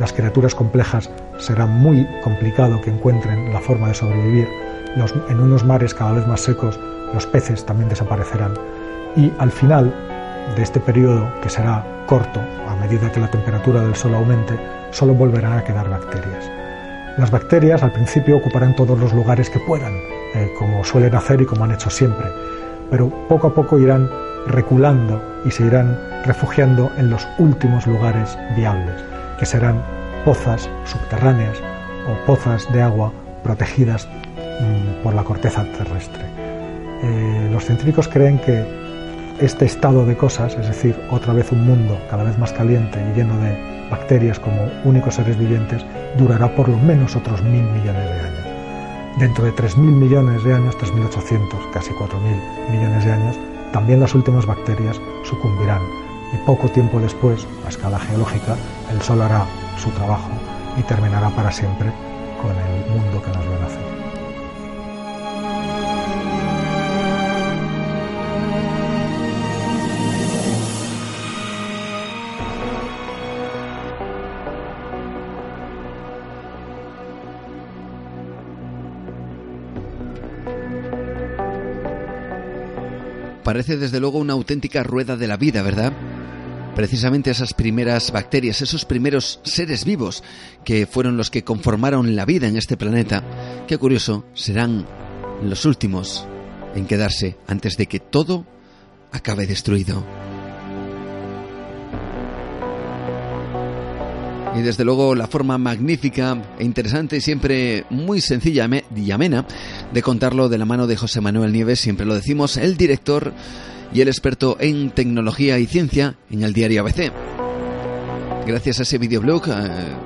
las criaturas complejas será muy complicado que encuentren la forma de sobrevivir, en unos mares cada vez más secos los peces también desaparecerán y al final de este periodo, que será corto a medida que la temperatura del Sol aumente, solo volverán a quedar bacterias. Las bacterias al principio ocuparán todos los lugares que puedan, eh, como suelen hacer y como han hecho siempre, pero poco a poco irán reculando y se irán refugiando en los últimos lugares viables, que serán pozas subterráneas o pozas de agua protegidas mm, por la corteza terrestre. Eh, los científicos creen que este estado de cosas, es decir, otra vez un mundo cada vez más caliente y lleno de bacterias como únicos seres vivientes, durará por lo menos otros mil millones de años. Dentro de 3.000 millones de años, 3.800, casi 4.000 millones de años, también las últimas bacterias sucumbirán y poco tiempo después, a escala geológica, el Sol hará su trabajo y terminará para siempre con el mundo que nos ve parece desde luego una auténtica rueda de la vida, ¿verdad? Precisamente esas primeras bacterias, esos primeros seres vivos que fueron los que conformaron la vida en este planeta, qué curioso, serán los últimos en quedarse antes de que todo acabe destruido. Y desde luego la forma magnífica e interesante y siempre muy sencilla y amena de contarlo de la mano de José Manuel Nieves, siempre lo decimos, el director y el experto en tecnología y ciencia en el diario ABC. Gracias a ese videoblog eh,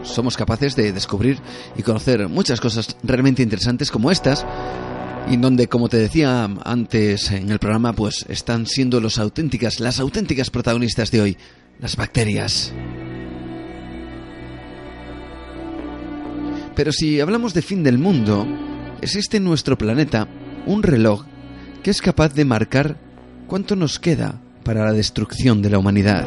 somos capaces de descubrir y conocer muchas cosas realmente interesantes como estas, y donde, como te decía antes en el programa, pues están siendo los auténticas, las auténticas protagonistas de hoy, las bacterias. Pero si hablamos de fin del mundo, existe en nuestro planeta un reloj que es capaz de marcar cuánto nos queda para la destrucción de la humanidad.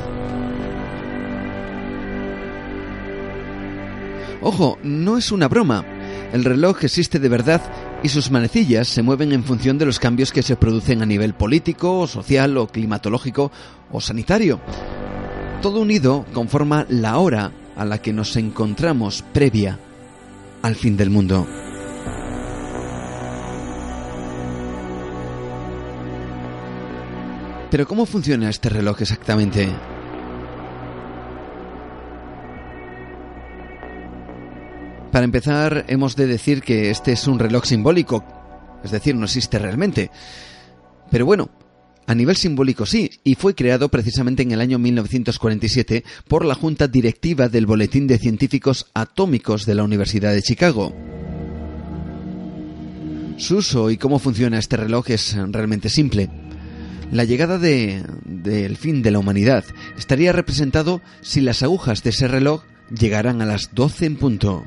Ojo, no es una broma. El reloj existe de verdad y sus manecillas se mueven en función de los cambios que se producen a nivel político, social o climatológico o sanitario. Todo unido conforma la hora a la que nos encontramos previa al fin del mundo. Pero ¿cómo funciona este reloj exactamente? Para empezar, hemos de decir que este es un reloj simbólico, es decir, no existe realmente. Pero bueno, a nivel simbólico sí, y fue creado precisamente en el año 1947 por la Junta Directiva del Boletín de Científicos Atómicos de la Universidad de Chicago. Su uso y cómo funciona este reloj es realmente simple. La llegada del fin de la humanidad estaría representado si las agujas de ese reloj llegaran a las 12 en punto.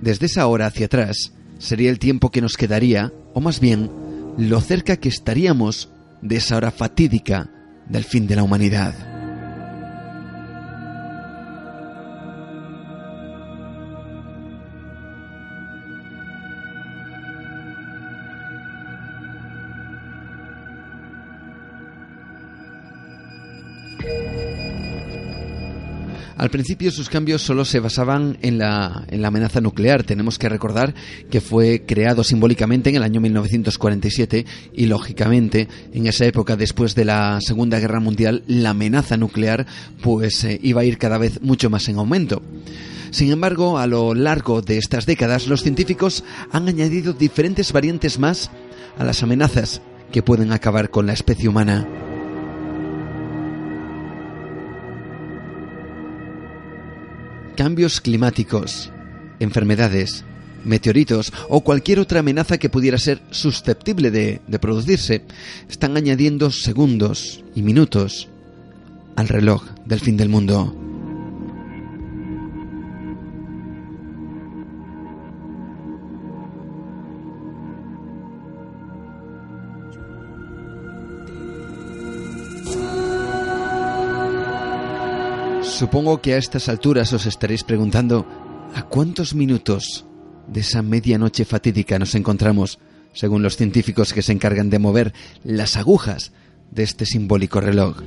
Desde esa hora hacia atrás, sería el tiempo que nos quedaría, o más bien, lo cerca que estaríamos de esa hora fatídica del fin de la humanidad. Al principio sus cambios solo se basaban en la, en la amenaza nuclear. Tenemos que recordar que fue creado simbólicamente en el año 1947 y lógicamente en esa época después de la Segunda Guerra Mundial la amenaza nuclear pues eh, iba a ir cada vez mucho más en aumento. Sin embargo, a lo largo de estas décadas los científicos han añadido diferentes variantes más a las amenazas que pueden acabar con la especie humana. Cambios climáticos, enfermedades, meteoritos o cualquier otra amenaza que pudiera ser susceptible de, producirse, están añadiendo segundos y minutos al reloj del fin del mundo. Supongo que a estas alturas os estaréis preguntando a cuántos minutos de esa medianoche fatídica nos encontramos, según los científicos que se encargan de mover las agujas de este simbólico reloj.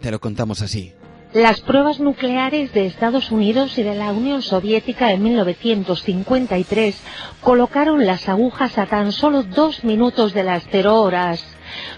Te lo contamos así. Las pruebas nucleares de Estados Unidos y de la Unión Soviética en 1953 colocaron las agujas a tan solo dos minutos de las cero horas.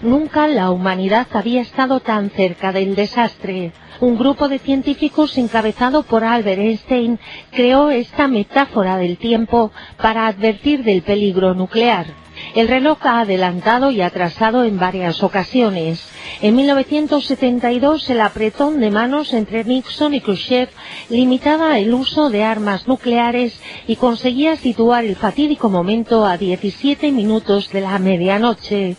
Nunca la humanidad había estado tan cerca del desastre. Un grupo de científicos encabezado por Albert Einstein creó esta metáfora del tiempo para advertir del peligro nuclear. El reloj ha adelantado y atrasado en varias ocasiones. En 1972 el apretón de manos entre Nixon y Khrushchev limitaba el uso de armas nucleares y conseguía situar el fatídico momento a 17 minutos de la medianoche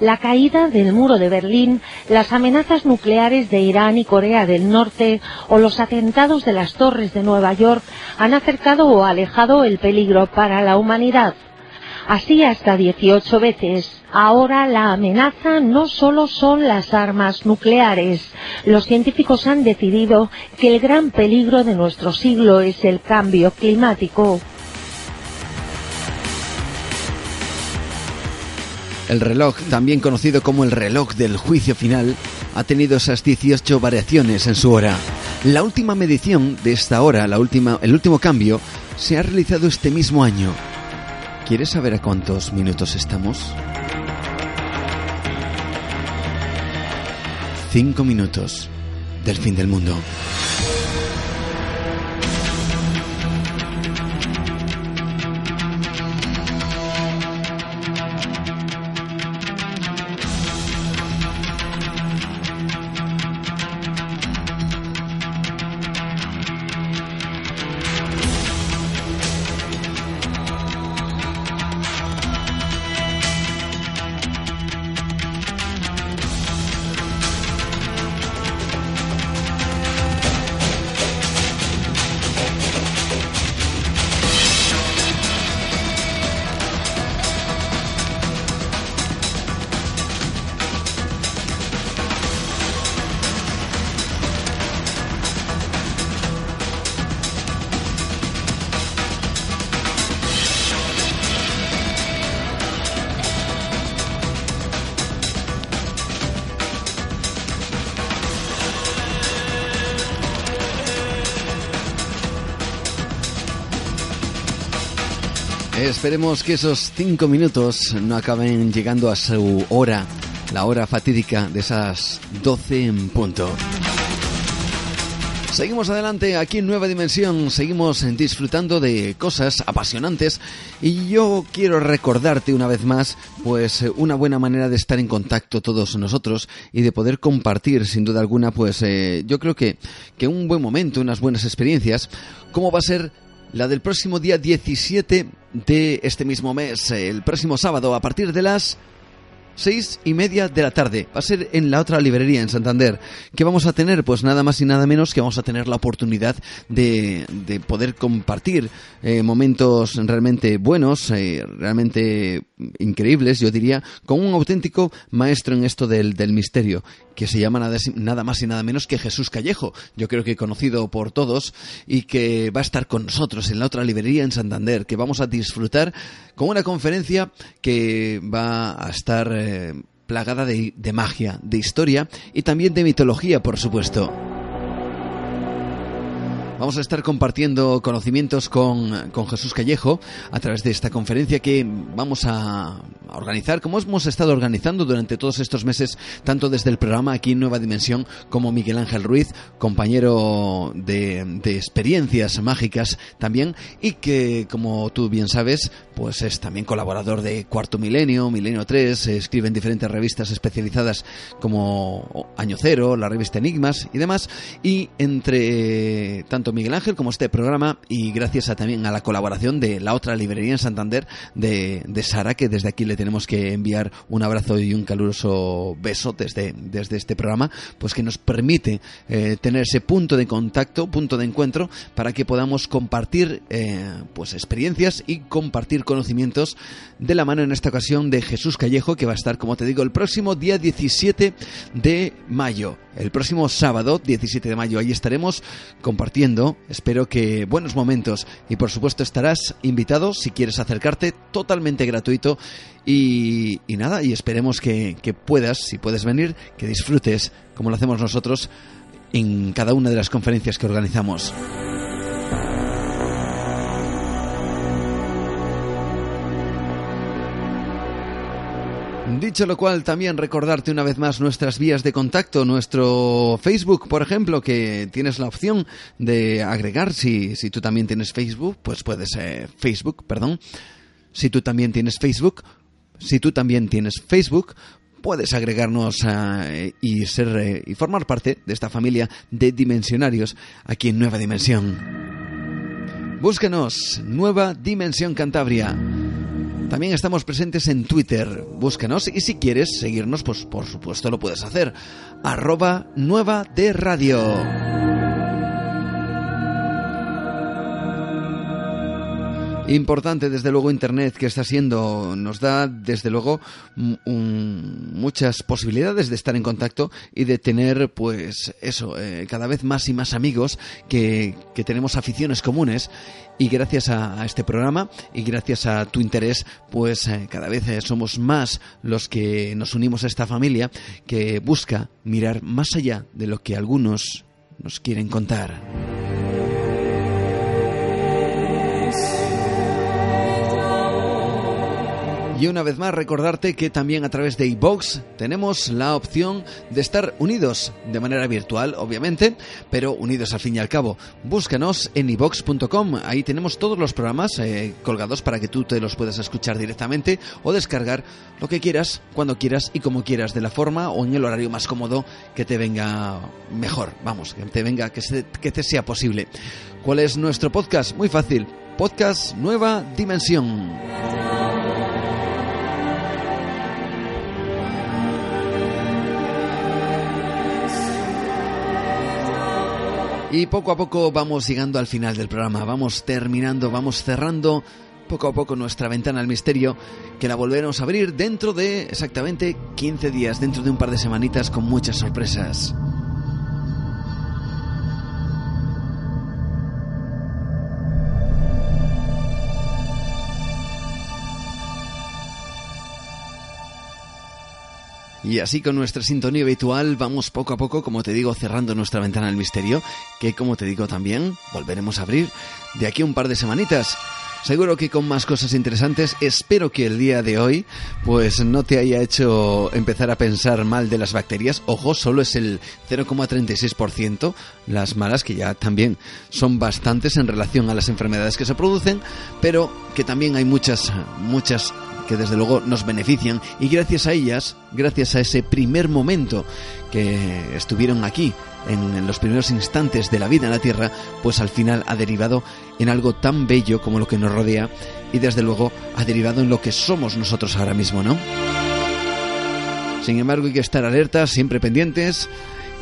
la caída del muro de Berlín, las amenazas nucleares de Irán y Corea del Norte o los atentados de las torres de Nueva York han acercado o alejado el peligro para la humanidad. Así hasta 18 veces. Ahora la amenaza no solo son las armas nucleares. Los científicos han decidido que el gran peligro de nuestro siglo es el cambio climático. El reloj, también conocido como el reloj del juicio final, ha tenido esas 18 variaciones en su hora. La última medición de esta hora, la última, el último cambio, se ha realizado este mismo año. ¿Quieres saber a cuántos minutos estamos? Cinco minutos del fin del mundo. Esperemos que esos cinco minutos no acaben llegando a su hora, la hora fatídica de esas 12 en punto. Seguimos adelante aquí en Nueva Dimensión, seguimos disfrutando de cosas apasionantes y yo quiero recordarte una vez más pues una buena manera de estar en contacto todos nosotros y de poder compartir sin duda alguna pues eh, yo creo que, que un buen momento, unas buenas experiencias, como va a ser la del próximo día 17 de este mismo mes, el próximo sábado a partir de las seis y media de la tarde. Va a ser en la otra librería en Santander. ¿Qué vamos a tener? Pues nada más y nada menos que vamos a tener la oportunidad de, de poder compartir eh, momentos realmente buenos, eh, realmente increíbles, yo diría, con un auténtico maestro en esto del, del misterio que se llama nada, nada, más y nada menos que Jesús Callejo, yo creo que conocido por todos y que va a estar con nosotros en la otra librería en Santander, que vamos a disfrutar con una conferencia que va a estar eh, plagada de, de magia, de historia y también de mitología, por supuesto. Vamos a estar compartiendo conocimientos con, con, Jesús Callejo a través de esta conferencia que vamos a organizar, como hemos estado organizando durante todos estos meses, tanto desde el programa aquí en Nueva Dimensión como Miguel Ángel Ruiz, compañero de, experiencias mágicas también, y que, como tú bien sabes, pues es también colaborador de Cuarto Milenio, Milenio 3, escribe en diferentes revistas especializadas como Año Cero, la revista Enigmas y demás, y entre tanto Miguel Ángel como este programa y gracias a, también a la colaboración de la otra librería en Santander de, Sara, que desde aquí le tenemos que enviar un abrazo y un caluroso beso desde, desde este programa, pues que nos permite eh, tener ese punto de contacto, punto de encuentro, para que podamos compartir eh, pues experiencias y compartir conocimientos de la mano en esta ocasión de Jesús Callejo, que va a estar, como te digo, el próximo día 17 de mayo. El próximo sábado, 17 de mayo, ahí estaremos compartiendo, espero que buenos momentos. Y por supuesto estarás invitado si quieres acercarte, totalmente gratuito. Y, nada, y esperemos que puedas, si puedes venir, que disfrutes como lo hacemos nosotros en cada una de las conferencias que organizamos. Dicho lo cual, también recordarte una vez más nuestras vías de contacto, nuestro Facebook, por ejemplo, que tienes la opción de agregar, si, si tú también tienes Facebook, pues puedes, eh, Facebook, perdón, si tú también tienes Facebook, si tú también tienes Facebook, puedes agregarnos uh, y ser uh, y formar parte de esta familia de dimensionarios aquí en Nueva Dimensión. Búscanos, Nueva Dimensión Cantabria. También estamos presentes en Twitter. Búscanos y si quieres seguirnos, pues por supuesto lo puedes hacer. Arroba Nueva de Radio. Importante, desde luego, Internet que está siendo, nos da, desde luego, muchas posibilidades de estar en contacto y de tener, pues, eso, eh, cada vez más y más amigos que, que tenemos aficiones comunes y gracias a, a, este programa y gracias a tu interés, pues eh, cada vez eh, somos más los que nos unimos a esta familia que busca mirar más allá de lo que algunos nos quieren contar. Y una vez más recordarte que también a través de iBox tenemos la opción de estar unidos de manera virtual, obviamente, pero unidos al fin y al cabo. Búscanos en iBox.com, ahí tenemos todos los programas eh, colgados para que tú te los puedas escuchar directamente o descargar lo que quieras, cuando quieras y como quieras, de la forma o en el horario más cómodo que te venga mejor, vamos, que te venga, que, se, que te sea posible. ¿Cuál es nuestro podcast? Muy fácil, podcast Nueva Dimensión. Y poco a poco vamos llegando al final del programa, vamos terminando, vamos cerrando poco a poco nuestra ventana al misterio, que la volveremos a abrir dentro de exactamente 15 días, dentro de un par de semanitas con muchas sorpresas. Y así con nuestra sintonía habitual vamos poco a poco, como te digo, cerrando nuestra ventana del misterio, que como te digo también volveremos a abrir de aquí a un par de semanitas. Seguro que con más cosas interesantes. Espero que el día de hoy pues no te haya hecho empezar a pensar mal de las bacterias. Ojo, solo es el 0,36% las malas, que ya también son bastantes en relación a las enfermedades que se producen, pero que también hay muchas, muchas que desde luego nos benefician y gracias a ellas, gracias a ese primer momento que estuvieron aquí en, los primeros instantes de la vida en la Tierra, pues al final ha derivado en algo tan bello como lo que nos rodea y desde luego ha derivado en lo que somos nosotros ahora mismo, ¿no? Sin embargo, hay que estar alertas, siempre pendientes.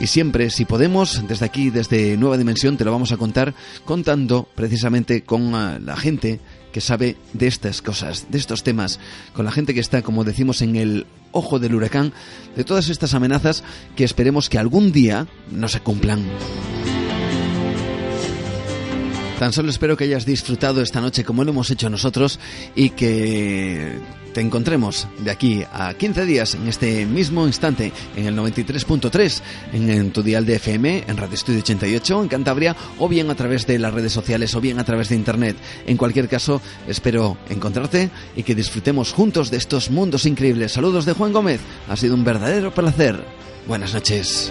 Y siempre, si podemos, desde aquí, desde Nueva Dimensión, te lo vamos a contar contando precisamente con ah, la gente que sabe de estas cosas, de estos temas, con la gente que está, como decimos, en el ojo del huracán, de todas estas amenazas que esperemos que algún día no se cumplan. Tan solo espero que hayas disfrutado esta noche como lo hemos hecho nosotros y que te encontremos de aquí a 15 días en este mismo instante en el 93.3 en, tu dial de FM, en Radio Estudio 88 en Cantabria o bien a través de las redes sociales o bien a través de internet. En cualquier caso, espero encontrarte y que disfrutemos juntos de estos mundos increíbles. Saludos de Juan Gómez. Ha sido un verdadero placer. Buenas noches.